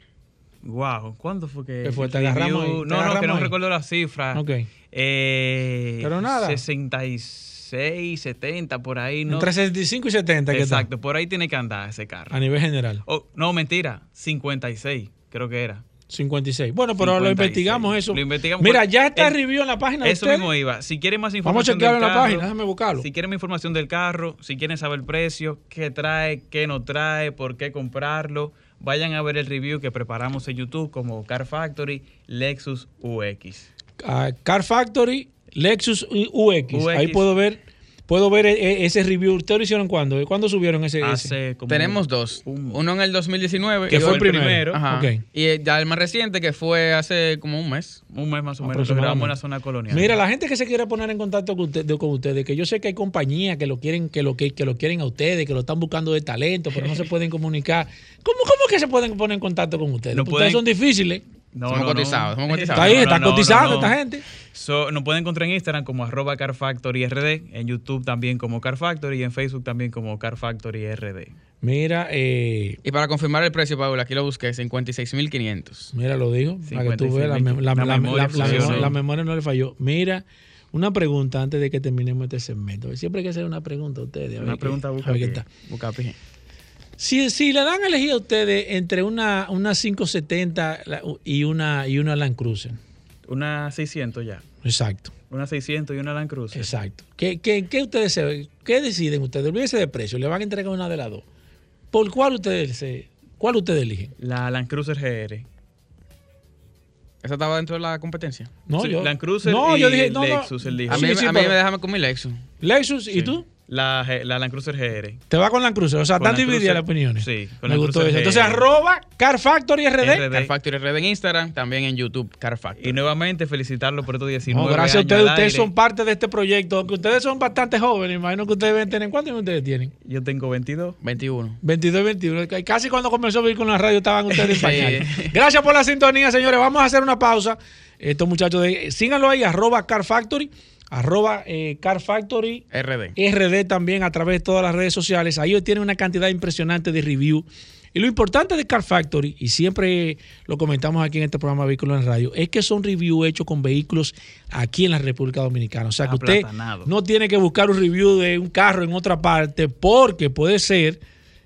Speaker 7: Wow, ¿cuándo fue que?
Speaker 3: ¿Qué fue? ¿Te
Speaker 7: el
Speaker 3: agarramos
Speaker 7: review-
Speaker 3: ahí? ¿Te
Speaker 7: No, no, que no
Speaker 3: ahí?
Speaker 7: recuerdo la cifra.
Speaker 3: Ok.
Speaker 7: Eh,
Speaker 3: Pero nada.
Speaker 7: 66, 70, por ahí. No,
Speaker 3: Entre 65 y 70. ¿qué tal?
Speaker 7: Exacto, por ahí tiene que andar ese carro.
Speaker 3: A nivel general.
Speaker 7: Oh, no, mentira, 56, creo que era.
Speaker 3: 56. Bueno, pero lo
Speaker 7: 56.
Speaker 3: investigamos eso.
Speaker 7: Lo investigamos.
Speaker 3: Mira, ya está
Speaker 7: el-
Speaker 3: review en la página de
Speaker 7: Eso mismo iba. Si quieren más
Speaker 3: Vamos a
Speaker 7: información
Speaker 3: chequearlo
Speaker 7: del
Speaker 3: en la página, déjame buscarlo.
Speaker 7: Si quieren más información del carro, si quieren saber el precio, qué trae, qué no trae, por qué comprarlo, vayan a ver el review que preparamos en YouTube como Car Factory Lexus UX.
Speaker 3: Ah, Car Factory, Lexus UX.
Speaker 7: UX.
Speaker 3: Ahí puedo ver puedo ver e- e- ese review. ¿Ustedes lo hicieron cuándo? ¿Cuándo subieron ese? ese?
Speaker 7: Hace como
Speaker 8: Tenemos dos.
Speaker 7: un-
Speaker 8: Uno en el 2019.
Speaker 3: Que fue el
Speaker 8: otro-
Speaker 3: primero.
Speaker 8: Ajá.
Speaker 3: Ok.
Speaker 8: Y eh, ya el más reciente, que fue hace como un mes.
Speaker 7: un mes más o menos, lo grabamos en la zona colonial.
Speaker 3: Mira, la gente que se quiere poner en contacto con, usted- con ustedes, que yo sé que hay compañías que lo quieren, que lo que, que lo quieren a ustedes, que lo están buscando de talento, pero no se pueden comunicar. ¿Cómo, cómo que se pueden poner en contacto con ustedes? Ustedes
Speaker 7: pueden-
Speaker 3: son difíciles.
Speaker 7: No,
Speaker 8: Somos
Speaker 7: no, no.
Speaker 8: cotizados, somos cotizados.
Speaker 3: Está ahí,
Speaker 7: No,
Speaker 3: está
Speaker 7: no, no,
Speaker 3: cotizando
Speaker 7: no.
Speaker 3: esta gente.
Speaker 7: So, nos pueden encontrar en Instagram como arroba Car Factory RD, en YouTube también como Car Factory y en Facebook también como Car Factory RD.
Speaker 3: Mira, eh,
Speaker 8: Y para confirmar el precio, Paul, aquí lo busqué, 56.500.
Speaker 3: mira, lo dijo. Para que tú
Speaker 7: 56
Speaker 3: veas, la,
Speaker 7: mil.
Speaker 3: mem- la-
Speaker 7: La
Speaker 3: la-
Speaker 7: memoria
Speaker 3: la- memoria- la memoria no le falló. Mira, una pregunta antes de que terminemos este segmento. Siempre hay que hacer una pregunta a ustedes. a ver
Speaker 7: Una pregunta
Speaker 3: a
Speaker 7: busca
Speaker 3: ver qué tal.
Speaker 8: Bucapi.
Speaker 3: Si, si le dan a elegir a ustedes entre una, una 570 la- y una, y una Land Cruiser.
Speaker 7: Una 600 ya.
Speaker 3: Exacto,
Speaker 7: Una 600 y una Land Cruiser.
Speaker 3: exacto. ¿Qué, qué, qué ustedes se- qué deciden ustedes? Olvídense de precio, le van a entregar una de las dos. ¿Por cuál ustedes se, cuál ustedes eligen?
Speaker 7: La Land Cruiser GR.
Speaker 8: ¿Esa estaba dentro de la competencia?
Speaker 3: No,
Speaker 7: Sí,
Speaker 3: yo.
Speaker 7: Land Cruiser
Speaker 3: no,
Speaker 7: y
Speaker 3: yo dije, no, no.
Speaker 7: Lexus, él dijo.
Speaker 8: A
Speaker 3: Sí,
Speaker 8: mí,
Speaker 3: sí,
Speaker 8: a mí
Speaker 3: pero-
Speaker 8: me déjame con mi Lexus.
Speaker 3: Lexus, ¿y
Speaker 7: Sí.
Speaker 3: tú?
Speaker 7: La, la Land Cruiser GR.
Speaker 3: Te va con la Cruiser. O sea, están
Speaker 7: Land
Speaker 3: divididas las opiniones.
Speaker 7: sí, con
Speaker 3: Me
Speaker 7: Land
Speaker 3: gustó eso. Entonces, arroba Car Factory RD.
Speaker 7: RD.
Speaker 8: Car Factory Red en Instagram, también en YouTube, Car Factory.
Speaker 7: Y nuevamente felicitarlo por estos 19
Speaker 3: No, gracias a ustedes. Ustedes son parte de este proyecto. Aunque ustedes son bastante jóvenes, imagino que ustedes deben tener. ¿Cuántos años ustedes tienen?
Speaker 7: Yo tengo 22.
Speaker 8: 21.
Speaker 3: 22 y 21. Casi cuando comenzó a vivir con la radio estaban ustedes en pañales. Gracias por la sintonía, señores. Vamos a hacer una pausa. Estos muchachos, de, síganlo ahí, arroba Car Factory, arroba eh, Car Factory
Speaker 8: RD.
Speaker 3: RD también a través de todas las redes sociales. Ahí tienen una cantidad impresionante de review. Y lo importante de Car Factory, y siempre lo comentamos aquí en este programa Vehículos en Radio, es que son reviews hechos con vehículos aquí en la República Dominicana. O sea que usted no tiene que buscar un review de un carro en otra parte, porque puede ser,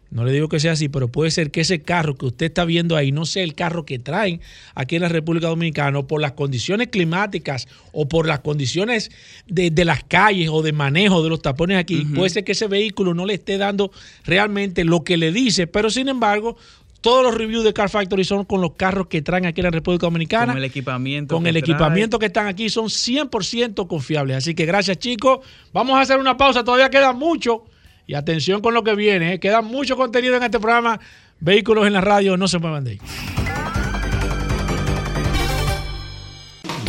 Speaker 3: no le digo que sea así, pero puede ser que ese carro que usted está viendo ahí no sea el carro que traen aquí en la República Dominicana o por las condiciones climáticas o por las condiciones de, de las calles o de manejo de los tapones aquí. Puede ser que ese vehículo no le esté dando realmente lo que le dice, pero sin embargo, todos los reviews de Car Factory son con los carros que traen aquí en la República Dominicana.
Speaker 7: Con el equipamiento.
Speaker 3: Con
Speaker 7: que
Speaker 3: el
Speaker 7: trae.
Speaker 3: equipamiento que están aquí son 100% confiables. Así que gracias chicos. Vamos a hacer una pausa. Todavía queda mucho. Y atención con lo que viene. ¿eh? Queda mucho contenido en este programa. Vehículos en la radio. No se muevan de ahí.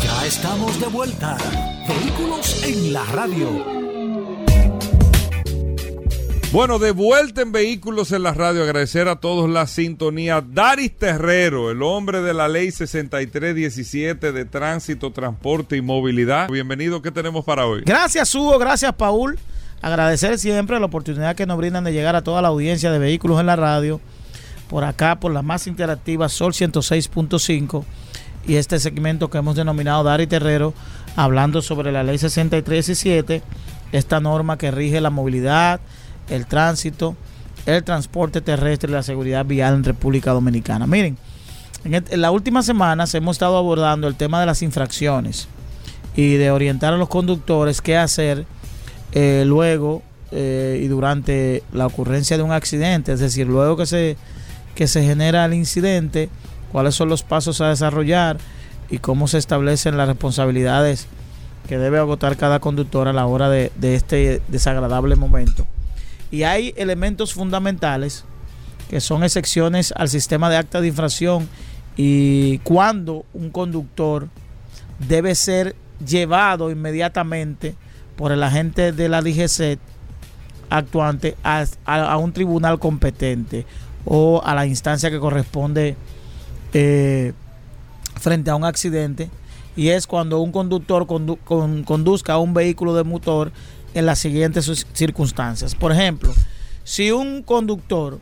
Speaker 1: Ya estamos de vuelta. Vehículos en la radio.
Speaker 2: Bueno, de vuelta en Vehículos en la Radio, agradecer a todos la sintonía. Daris Terrero, el hombre de la ley 6317 de tránsito, transporte y movilidad. Bienvenido, ¿qué tenemos para hoy?
Speaker 9: Gracias Hugo, gracias Paul. Agradecer siempre la oportunidad que nos brindan de llegar a toda la audiencia de vehículos en la radio. Por acá, por la más interactiva Sol 106.5 y este segmento que hemos denominado Dari Terrero, hablando sobre la ley 6317, esta norma que rige la movilidad, el tránsito, el transporte terrestre y la seguridad vial en República Dominicana. Miren, en, las últimas semanas hemos estado abordando el tema de las infracciones y de orientar a los conductores qué hacer eh, luego eh, y durante la ocurrencia de un accidente, es decir, luego que se, que se genera el incidente, cuáles son los pasos a desarrollar y cómo se establecen las responsabilidades que debe agotar cada conductor a la hora de, de este desagradable momento. Y hay elementos fundamentales que son excepciones al sistema de acta de infracción y cuando un conductor debe ser llevado inmediatamente por el agente de la DGC actuante a, a- un tribunal competente o a la instancia que corresponde eh, frente a un accidente y es cuando un conductor condu- con- conduzca un vehículo de motor en las siguientes circunstancias. Por ejemplo, si un conductor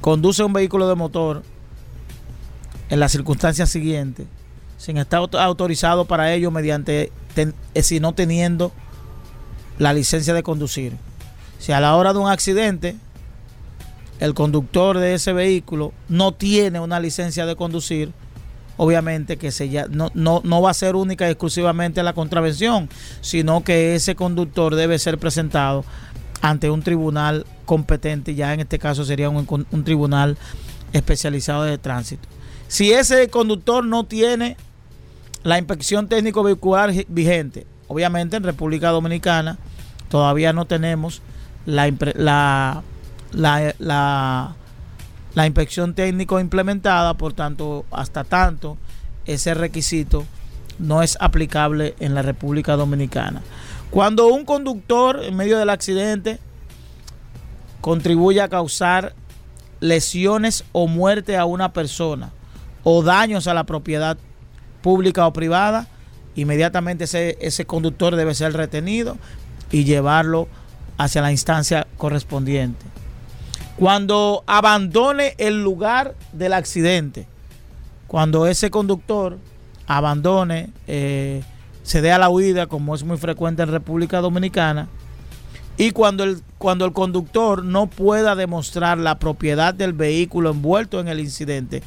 Speaker 9: conduce un vehículo de motor en las circunstancias siguientes, sin estar auto- autorizado para ello mediante, ten- eh, si no teniendo la licencia de conducir. Si a la hora de un accidente el conductor de ese vehículo no tiene una licencia de conducir, obviamente que se ya, no, no, no va a ser única y exclusivamente la contravención, sino que ese conductor debe ser presentado ante un tribunal competente, ya en este caso sería un tribunal especializado de tránsito. Si ese conductor no tiene la inspección técnico vehicular vigente, obviamente en República Dominicana todavía no tenemos la, la, la inspección técnico implementada, por tanto, hasta tanto ese requisito no es aplicable en la República Dominicana. Cuando un conductor en medio del accidente contribuye a causar lesiones o muerte a una persona o daños a la propiedad pública o privada, inmediatamente ese, ese conductor debe ser retenido y llevarlo hacia la instancia correspondiente. Cuando abandone el lugar del accidente, cuando ese conductor abandone, eh, se dé a la huida, como es muy frecuente en República Dominicana, y cuando el, cuando el conductor no pueda demostrar la propiedad del vehículo envuelto en el incidente,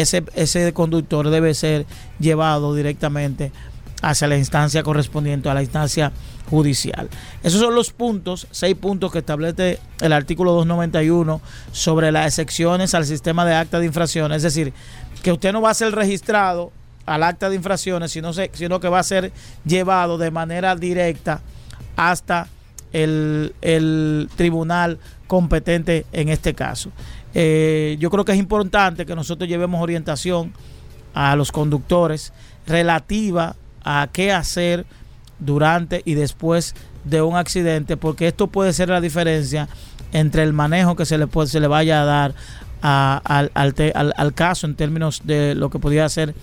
Speaker 9: ese, ese conductor debe ser llevado directamente hacia la instancia correspondiente, a la instancia judicial. Esos son los puntos, seis puntos que establece el artículo 291 sobre las excepciones al sistema de acta de infracciones. Es decir, que usted no va a ser registrado al acta de infracciones, sino, sino que va a ser llevado de manera directa hasta el, el tribunal competente en este caso. Eh, yo creo que es importante que nosotros llevemos orientación a los conductores relativa a qué hacer durante y después de un accidente, porque esto puede ser la diferencia entre el manejo que se le, puede, se le vaya a dar al, al, caso en términos de lo que podría ser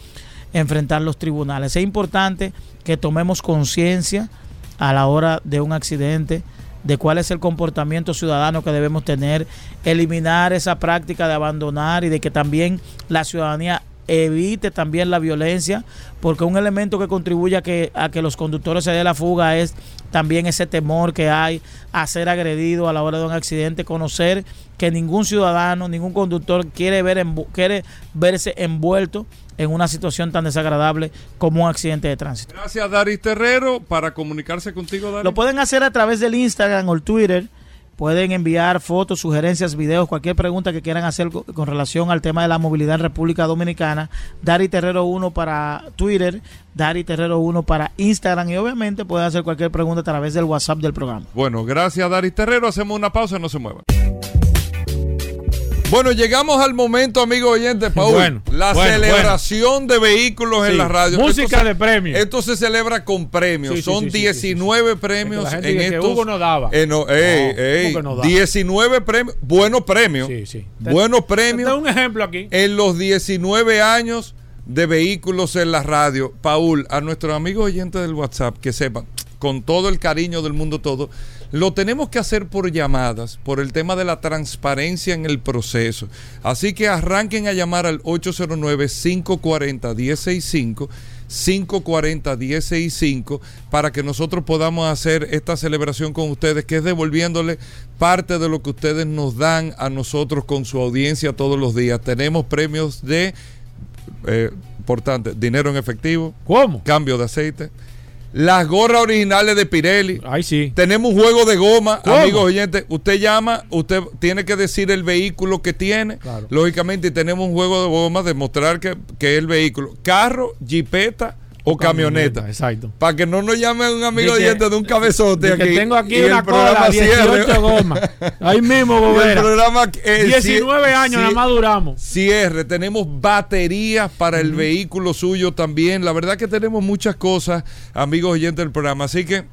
Speaker 9: enfrentar los tribunales. Es importante que tomemos conciencia a la hora de un accidente de cuál es el comportamiento ciudadano que debemos tener, eliminar esa práctica de abandonar y de que también la ciudadanía evite también la violencia, porque un elemento que contribuye a que, a que los conductores se den la fuga es también ese temor que hay a ser agredido a la hora de un accidente, conocer que ningún ciudadano, ningún conductor quiere, ver quiere verse envuelto en una situación tan desagradable como un accidente de tránsito.
Speaker 2: Gracias, Daris Terrero. Para comunicarse contigo, Daris.
Speaker 9: Lo pueden hacer a través del Instagram o el Twitter Pueden enviar fotos, sugerencias, videos, cualquier pregunta que quieran hacer con, relación al tema de la movilidad en República Dominicana. Dari Terrero 1 para Twitter, Dari Terrero 1 para Instagram y obviamente pueden hacer cualquier pregunta a través del WhatsApp del programa.
Speaker 2: Bueno, gracias Dari Terrero. Hacemos una pausa, no se muevan. Bueno, llegamos al momento, amigo oyente, Paul. la celebración de vehículos en la radio.
Speaker 3: Música de premios.
Speaker 2: Esto se celebra con premios. Son 19 premios en estos.
Speaker 3: Hugo no daba.
Speaker 2: Eh, no, ey, ey, 19 premios. Buenos premios. Sí, sí. Buenos premios.
Speaker 3: un ejemplo aquí.
Speaker 2: En los 19 años de vehículos en la radio. Paul, a nuestros amigos oyentes del WhatsApp que sepan, con todo el cariño del mundo todo lo tenemos que hacer por llamadas, por el tema de la transparencia en el proceso. Así que arranquen a llamar al 809-540-165. 540-165 para que nosotros podamos hacer esta celebración con ustedes, que es devolviéndole parte de lo que ustedes nos dan a nosotros con su audiencia todos los días. Tenemos premios de, eh, importante, dinero en efectivo.
Speaker 3: ¿Cómo?
Speaker 2: Cambio de aceite las gorras originales de Pirelli.
Speaker 3: Ay, sí.
Speaker 2: Tenemos un juego de goma, amigos oyentes. Usted llama, usted tiene que decir el vehículo que tiene. Lógicamente, y tenemos un juego de goma, demostrar que, que es el vehículo. Carro, jipeta o camioneta.
Speaker 3: Exacto.
Speaker 2: Para que no nos llame un amigo oyente de un cabezote
Speaker 3: aquí. Que tengo aquí una cola, 18 gomas. Ahí mismo, Bobera.
Speaker 2: El programa,
Speaker 3: 19 años nada más duramos.
Speaker 2: Cierre. Tenemos baterías para el vehículo suyo también. La verdad que tenemos muchas cosas, amigos oyentes del programa. Así que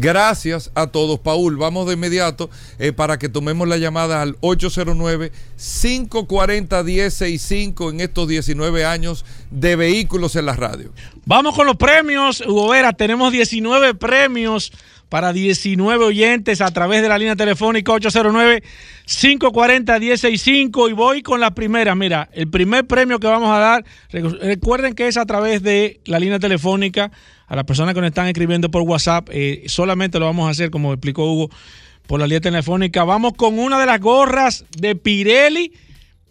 Speaker 2: Gracias a todos. Paul, vamos de inmediato eh, para que tomemos la llamada al 809-540-1065 en estos 19 años de vehículos en la radio.
Speaker 3: Vamos con los premios. Hugo Vera, tenemos 19 premios para 19 oyentes a través de la línea telefónica 809-540-1065 y voy con la primera. Mira, el primer premio que vamos a dar, recuerden que es a través de la línea telefónica a las personas que nos están escribiendo por WhatsApp. Eh, solamente lo vamos a hacer, como explicó Hugo, por la línea telefónica. Vamos con una de las gorras de Pirelli.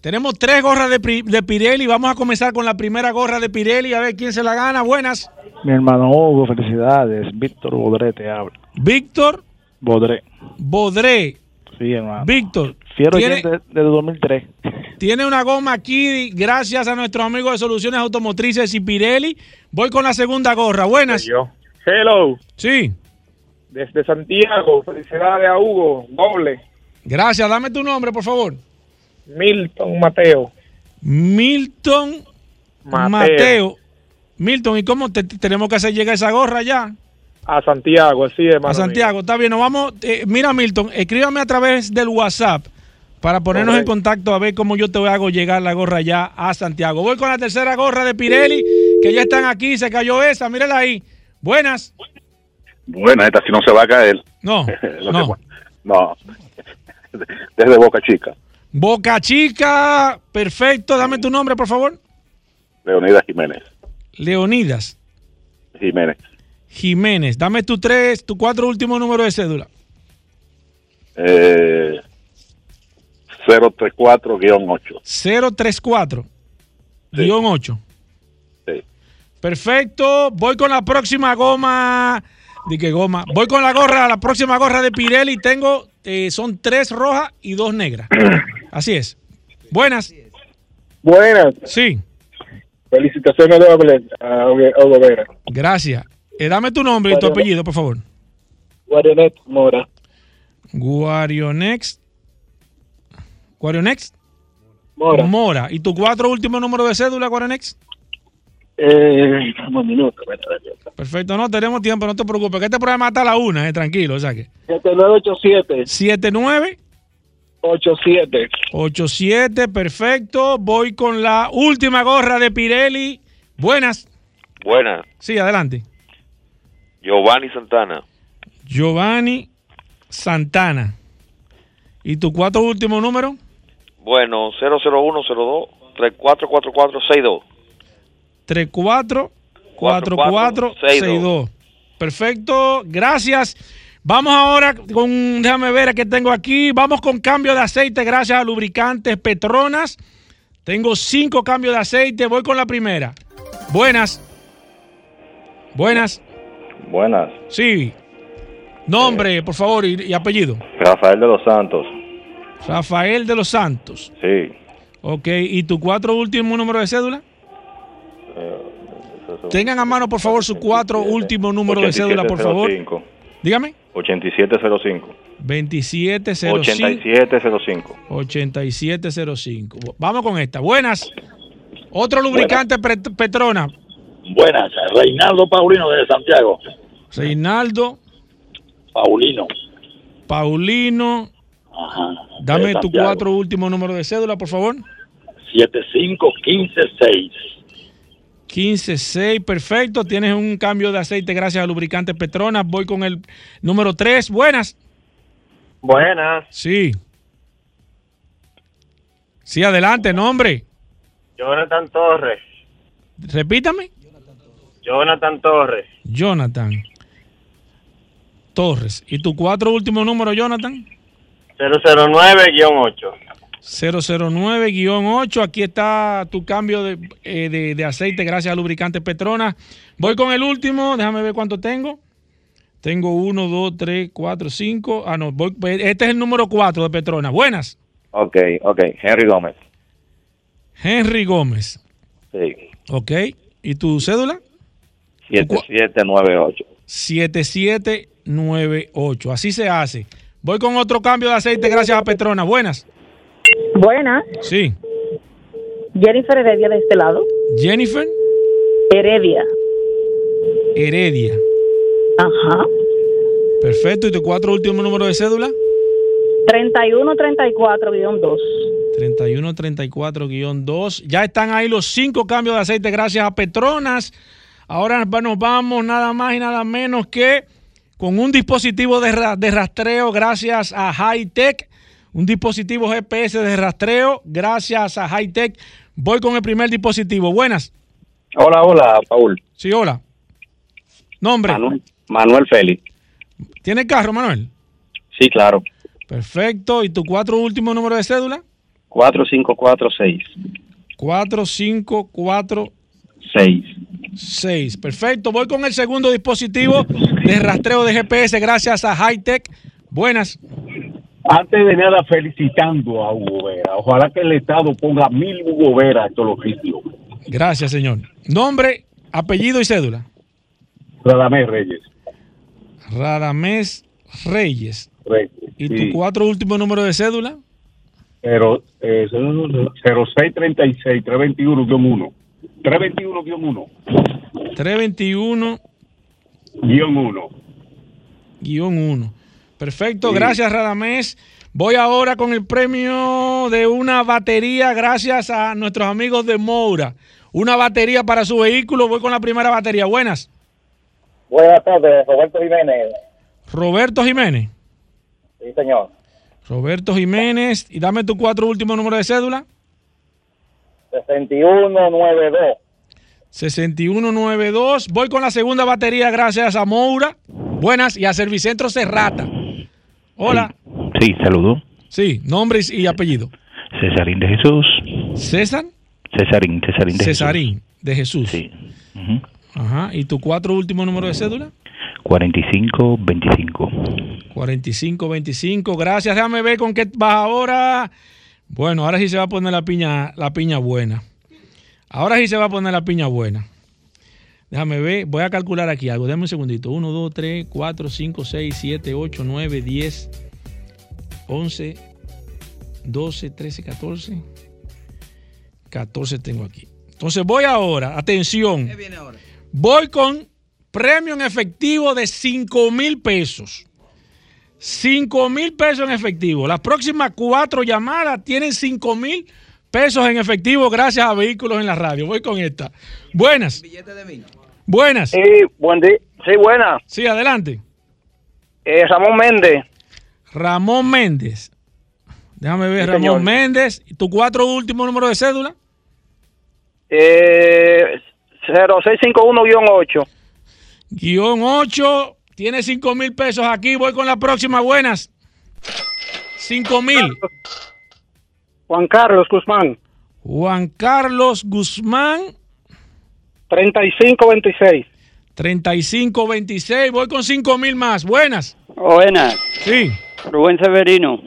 Speaker 3: Tenemos tres gorras de, de Pirelli. Vamos a comenzar con la primera gorra de Pirelli. A ver quién se la gana. Buenas.
Speaker 10: Mi hermano Hugo, felicidades. Víctor Bodré te habla.
Speaker 3: Víctor
Speaker 10: Bodré.
Speaker 3: Bodré.
Speaker 10: Sí, hermano.
Speaker 3: Víctor.
Speaker 10: Fiero desde 2003.
Speaker 3: Tiene una goma aquí gracias a nuestros amigos de Soluciones Automotrices y Pirelli. Voy con la segunda gorra. Buenas.
Speaker 11: Yo. Hello.
Speaker 3: Sí.
Speaker 11: Desde Santiago. Felicidades a Hugo. Doble.
Speaker 3: Gracias. Dame tu nombre, por favor.
Speaker 11: Milton Mateo.
Speaker 3: Milton Mateo. Milton, ¿y cómo tenemos que hacer llegar esa gorra ya?
Speaker 11: A Santiago, sí, hermano.
Speaker 3: A Santiago, está bien. Nos vamos. Eh, mira, Milton, escríbame a través del WhatsApp para ponernos en contacto a ver cómo yo te hago llegar la gorra ya a Santiago. Voy con la tercera gorra de Pirelli, que ya están aquí, se cayó esa, mírala ahí. Buenas.
Speaker 12: Bueno, esta si no se va a caer.
Speaker 3: No, no.
Speaker 12: no. Desde Boca Chica,
Speaker 3: Boca Chica, perfecto. Dame tu nombre, por favor.
Speaker 12: Leonidas Jiménez.
Speaker 3: Leonidas
Speaker 12: Jiménez.
Speaker 3: Jiménez. Dame tu tres, tu cuatro últimos números de cédula.
Speaker 12: Eh, 034-8.
Speaker 3: 034 guion 8.
Speaker 12: Sí.
Speaker 3: Perfecto. Voy con la próxima goma. ¿De qué goma? Voy con la gorra, la próxima gorra de Pirelli. Tengo, eh, son tres rojas y dos negras. Así es. Buenas.
Speaker 11: Buenas.
Speaker 3: Sí.
Speaker 11: Felicitaciones dobles a Hugo Vera.
Speaker 3: Gracias. Eh, dame tu nombre y tu apellido, por favor.
Speaker 11: Guarionet Mora.
Speaker 3: Guarionex. Guarionex.
Speaker 11: Mora.
Speaker 3: Mora. ¿Y tu cuatro últimos números de cédula, Guarionex?
Speaker 11: Eh, un minuto.
Speaker 3: Perfecto, no tenemos tiempo, no te preocupes. Que este programa está a la una, eh, tranquilo, o sea que.
Speaker 11: 7987.
Speaker 3: 79
Speaker 11: 87.
Speaker 3: 87, perfecto. Voy con la última gorra de Pirelli. Buenas.
Speaker 13: Buenas,
Speaker 3: Sí, adelante.
Speaker 13: Giovanni Santana.
Speaker 3: Giovanni Santana. ¿Y tu cuatro últimos números?
Speaker 13: Bueno, 00102 344462.
Speaker 3: 34 44 62. Perfecto, gracias. Vamos ahora con, déjame ver a qué tengo aquí. Vamos con cambio de aceite gracias a lubricantes Petronas. Tengo cinco cambios de aceite. Voy con la primera. Buenas. Buenas.
Speaker 14: Buenas,
Speaker 3: Sí. Nombre, por favor, y, y apellido.
Speaker 14: Rafael de los Santos.
Speaker 3: Rafael de los Santos.
Speaker 14: Sí.
Speaker 3: Ok, ¿y tu cuatro últimos números de cédula?
Speaker 14: Eh,
Speaker 3: Tengan a mano, por favor, sus cuatro últimos números de cédula, por favor.
Speaker 14: 8705.
Speaker 3: Dígame.
Speaker 14: 8705.
Speaker 3: 2705.
Speaker 14: 8705.
Speaker 3: 8705. Vamos con esta. Buenas. Otro lubricante Pet- Petrona.
Speaker 15: Buenas, Reinaldo Paulino de Santiago.
Speaker 3: Reinaldo
Speaker 15: Paulino.
Speaker 3: Paulino.
Speaker 15: Ajá.
Speaker 3: Dame
Speaker 15: de
Speaker 3: tu
Speaker 15: Santiago.
Speaker 3: cuatro últimos números de cédula, por favor.
Speaker 15: 75156.
Speaker 3: 156, perfecto. Tienes un cambio de aceite gracias a lubricante Petronas. Voy con el número 3. Buenas.
Speaker 16: Buenas,
Speaker 3: Sí. Sí, adelante, nombre.
Speaker 16: Jonathan Torres.
Speaker 3: Repítame.
Speaker 16: Jonathan Torres.
Speaker 3: Jonathan Torres. ¿Y tu cuatro últimos números, Jonathan?
Speaker 16: 009-8.
Speaker 3: 009-8. Aquí está tu cambio de, eh, de- de aceite gracias a lubricante Petronas. Voy con el último. Déjame ver cuánto tengo. Tengo uno, dos, tres, cuatro, cinco. Ah, no. voy- este es el número 4 de Petronas. Buenas.
Speaker 14: Ok, ok. Henry Gómez.
Speaker 3: Henry Gómez.
Speaker 14: Sí.
Speaker 3: Ok. ¿Y tu cédula?
Speaker 14: 7798.
Speaker 3: 7798. Así se hace. Voy con otro cambio de aceite gracias a Petronas. Buenas.
Speaker 17: Buenas,
Speaker 3: Sí.
Speaker 17: Jennifer Heredia de este lado.
Speaker 3: Jennifer
Speaker 17: Heredia.
Speaker 3: Heredia.
Speaker 17: Ajá.
Speaker 3: Perfecto. ¿Y tu cuatro últimos números de cédula?
Speaker 17: 3134-2.
Speaker 3: 3134-2. Ya están ahí los cinco cambios de aceite gracias a Petronas. Ahora nos vamos nada más y nada menos que con un dispositivo de, ra- de rastreo gracias a Hightech. Un dispositivo GPS de rastreo gracias a Hightech. Voy con el primer dispositivo. Buenas.
Speaker 10: Hola, hola, Paul.
Speaker 3: Sí, hola. Nombre.
Speaker 10: Manuel, Manuel Félix.
Speaker 3: ¿Tiene carro, Manuel?
Speaker 10: Sí, claro.
Speaker 3: Perfecto. ¿Y tu cuatro últimos números de cédula?
Speaker 10: 4546.
Speaker 3: 4546.
Speaker 10: 6.
Speaker 3: Perfecto. Voy con el segundo dispositivo de rastreo de GPS gracias a Hightech. Buenas.
Speaker 18: Antes de nada, felicitando a Hugo Vera. Ojalá que el Estado ponga mil Hugo Vera a todos los sitios.
Speaker 3: Gracias, señor. Nombre, apellido y cédula.
Speaker 18: Radamés Reyes.
Speaker 3: Radamés Reyes.
Speaker 18: Reyes.
Speaker 3: ¿Y
Speaker 18: sí.
Speaker 3: tu cuatro últimos números de cédula?
Speaker 18: Pero, eh, 0636 321-1. 321-1.
Speaker 3: 321
Speaker 18: Guión 1.
Speaker 3: guion 1. Perfecto, gracias Radamés. Voy ahora con el premio de una batería gracias a nuestros amigos de Moura. Una batería para su vehículo. Voy con la primera batería. Buenas.
Speaker 19: Buenas tardes, Roberto Jiménez.
Speaker 3: Roberto Jiménez.
Speaker 19: Sí, señor.
Speaker 3: Roberto Jiménez. Y dame tu cuatro últimos números de cédula.
Speaker 19: 6192.
Speaker 3: 6192. Voy con la segunda batería gracias a Moura. Buenas. Y a Servicentro Serrata. Hola.
Speaker 20: Sí, saludo.
Speaker 3: Sí, nombre y apellido.
Speaker 20: Cesarín de Jesús.
Speaker 3: César.
Speaker 20: Cesarín, Cesarín de
Speaker 3: Cesarín de Jesús.
Speaker 20: Sí.
Speaker 3: Ajá. ¿Y tu cuatro últimos números de cédula?
Speaker 20: 4525.
Speaker 3: 4525. Gracias. Déjame ver con qué vas ahora. Bueno, ahora sí se va a poner la piña, la piña buena. Ahora sí se va a poner la piña buena. Déjame ver, voy a calcular aquí algo. Déjame un segundito. 1, 2, 3, 4, 5, 6, 7, 8, 9, 10, 11, 12, 13, 14. 14 tengo aquí. Entonces voy ahora, atención. Voy con premio en efectivo de 5 mil pesos. 5 mil pesos en efectivo. Las próximas cuatro llamadas tienen 5 mil pesos en efectivo gracias a vehículos en la radio. Voy con esta. Buenas. Buenas.
Speaker 19: Sí, buen día. Sí, buenas.
Speaker 3: Sí, adelante.
Speaker 19: Eh, Ramón Méndez.
Speaker 3: Ramón Méndez. Déjame ver,
Speaker 19: Sí,
Speaker 3: Ramón
Speaker 19: señor.
Speaker 3: Méndez. ¿Y tu cuatro últimos números de cédula?
Speaker 19: Eh, 0651-8.
Speaker 3: Guión 8. Tiene 5 mil pesos aquí. Voy con la próxima. Buenas. 5 mil.
Speaker 19: Juan Carlos Guzmán.
Speaker 3: Juan Carlos Guzmán.
Speaker 19: 3526.
Speaker 3: 3526. Voy con 5 mil más. Buenas.
Speaker 21: Buenas.
Speaker 3: Sí.
Speaker 21: Rubén Severino.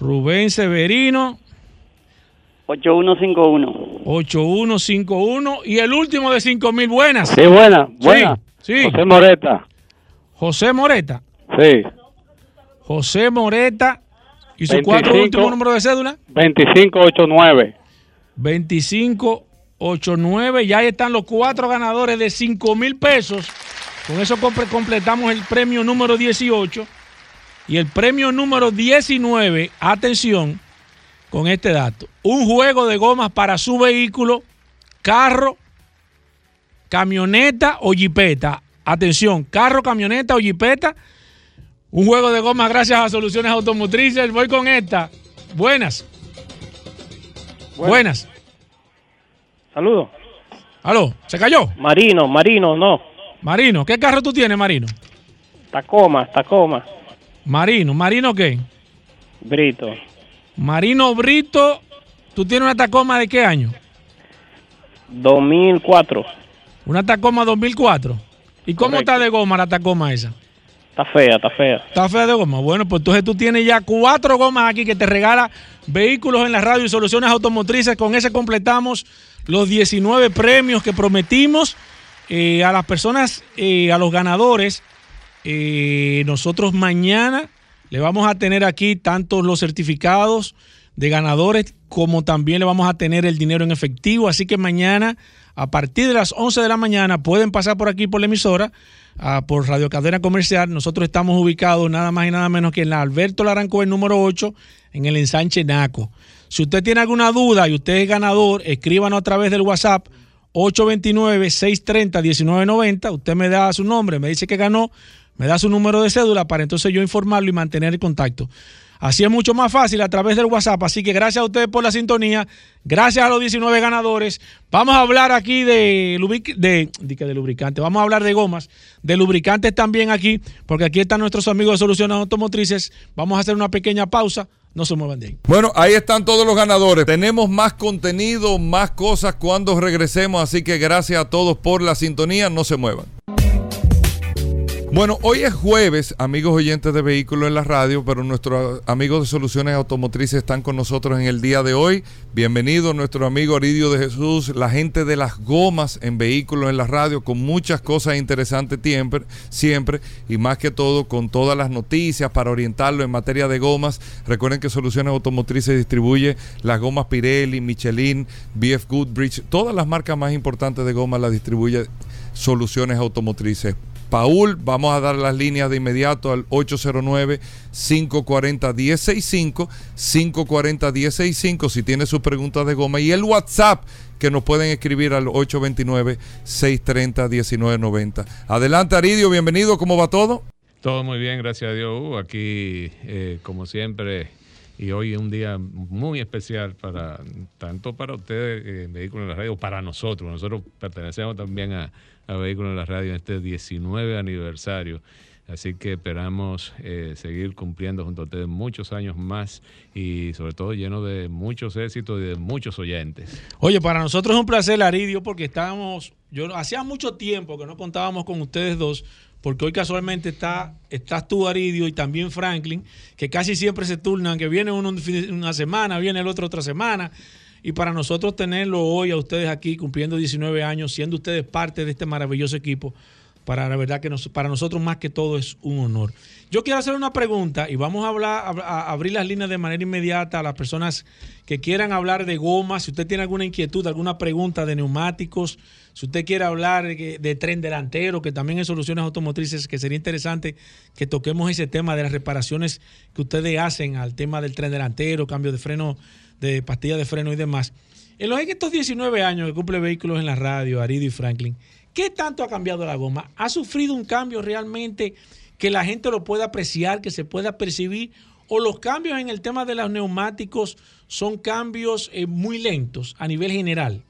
Speaker 3: Rubén Severino.
Speaker 21: 8151.
Speaker 3: 8151. Y el último de 5 mil. Buenas.
Speaker 21: Sí, buena, buena.
Speaker 3: Sí. sí.
Speaker 21: José Moreta.
Speaker 3: José Moreta.
Speaker 21: Sí.
Speaker 3: José Moreta. ¿Y su
Speaker 21: 25.
Speaker 3: cuatro últimos números de cédula?
Speaker 21: 2589.
Speaker 3: 2589. Ya ahí están los cuatro ganadores de 5 mil pesos. Con eso completamos el premio número 18. Y el premio número 19, atención con este dato. Un juego de gomas para su vehículo, carro, camioneta o jipeta. Atención, carro, camioneta o jipeta. Un juego de gomas gracias a Soluciones Automotrices. Voy con esta. Buenas. Buenas.
Speaker 21: Saludos.
Speaker 3: ¿Aló? ¿Se cayó?
Speaker 21: Marino, Marino, no.
Speaker 3: Marino, ¿qué carro tú tienes, Marino?
Speaker 21: Tacoma, Tacoma.
Speaker 3: Marino, ¿Marino qué?
Speaker 21: Brito.
Speaker 3: Marino Brito, ¿tú tienes una Tacoma de qué año?
Speaker 21: 2004.
Speaker 3: Una Tacoma 2004. ¿Y cómo
Speaker 21: Correcto.
Speaker 3: está de goma la Tacoma esa?
Speaker 21: Está fea, está fea.
Speaker 3: Está fea de goma. Bueno, pues entonces tú tienes ya cuatro gomas aquí que te regala vehículos en la radio y soluciones automotrices. Con ese completamos los 19 premios que prometimos eh, a las personas, eh, a los ganadores. Eh, nosotros mañana le vamos a tener aquí tanto los certificados de ganadores como también le vamos a tener el dinero en efectivo. Así que mañana, a partir de las 11 de la mañana, pueden pasar por aquí por la emisora, ah, por Radio Cadena Comercial. Nosotros estamos ubicados nada más y nada menos que en la Alberto Laranco, el número 8, en el ensanche Naco. Si usted tiene alguna duda y usted es ganador, escríbanos a través del WhatsApp 829-630-1990. Usted me da su nombre, me dice que ganó, me da su número de cédula para entonces yo informarlo y mantener el contacto. Así es mucho más fácil a través del WhatsApp. Así que gracias a ustedes por la sintonía. Gracias a los 19 ganadores. Vamos a hablar aquí de, de lubricante. Vamos a hablar de gomas, de lubricantes también aquí, porque aquí están nuestros amigos de Soluciones Automotrices. Vamos a hacer una pequeña pausa. No se muevan de ahí.
Speaker 2: Bueno, ahí están todos los ganadores. Tenemos más contenido, más cosas cuando regresemos, así que gracias a todos por la sintonía, no se muevan. Bueno, hoy es jueves, amigos oyentes de Vehículos en la Radio, pero nuestros amigos de Soluciones Automotrices están con nosotros en el día de hoy. Bienvenido nuestro amigo Aridio de Jesús, la gente de las gomas en Vehículos en la Radio, con muchas cosas interesantes siempre, siempre y más que todo con todas las noticias para orientarlo en materia de gomas. Recuerden que Soluciones Automotrices distribuye las gomas Pirelli, Michelin, BF Goodrich, todas las marcas más importantes de gomas las distribuye Soluciones Automotrices. Paul, vamos a dar las líneas de inmediato al 809-540-1065, 540-1065 si tiene sus preguntas de goma y el WhatsApp que nos pueden escribir al 829-630-1990. Adelante Aridio, bienvenido, ¿cómo va todo?
Speaker 22: Todo muy bien, gracias a Dios. Aquí, eh, como siempre, y hoy es un día muy especial para tanto para ustedes eh, Vehículos en la Radio, para nosotros. Nosotros pertenecemos también a, a Vehículos en la Radio en este 19 aniversario. Así que esperamos eh, seguir cumpliendo junto a ustedes muchos años más y sobre todo lleno de muchos éxitos y de muchos oyentes.
Speaker 3: Oye, para nosotros es un placer, Aridio, porque estábamos, yo hacía mucho tiempo que no contábamos con ustedes dos, porque hoy casualmente está, estás tú, Aridio, y también Franklin, que casi siempre se turnan, que viene uno una semana, viene el otro otra semana. Y para nosotros tenerlo hoy a ustedes aquí cumpliendo 19 años, siendo ustedes parte de este maravilloso equipo, para la verdad que nos- para nosotros más que todo es un honor. Yo quiero hacer una pregunta y vamos a abrir las líneas de manera inmediata a las personas que quieran hablar de gomas. Si usted tiene alguna inquietud, alguna pregunta de neumáticos, si usted quiere hablar de, tren delantero, que también es soluciones automotrices, que sería interesante que toquemos ese tema de las reparaciones que ustedes hacen al tema del tren delantero, cambio de freno, de pastilla de freno y demás. En los estos 19 años que cumple vehículos en la radio, Aridio y Franklin, ¿qué tanto ha cambiado la goma? ¿Ha sufrido un cambio realmente que la gente lo pueda apreciar, que se pueda percibir? ¿O los cambios en el tema de los neumáticos son cambios eh, muy lentos a nivel general?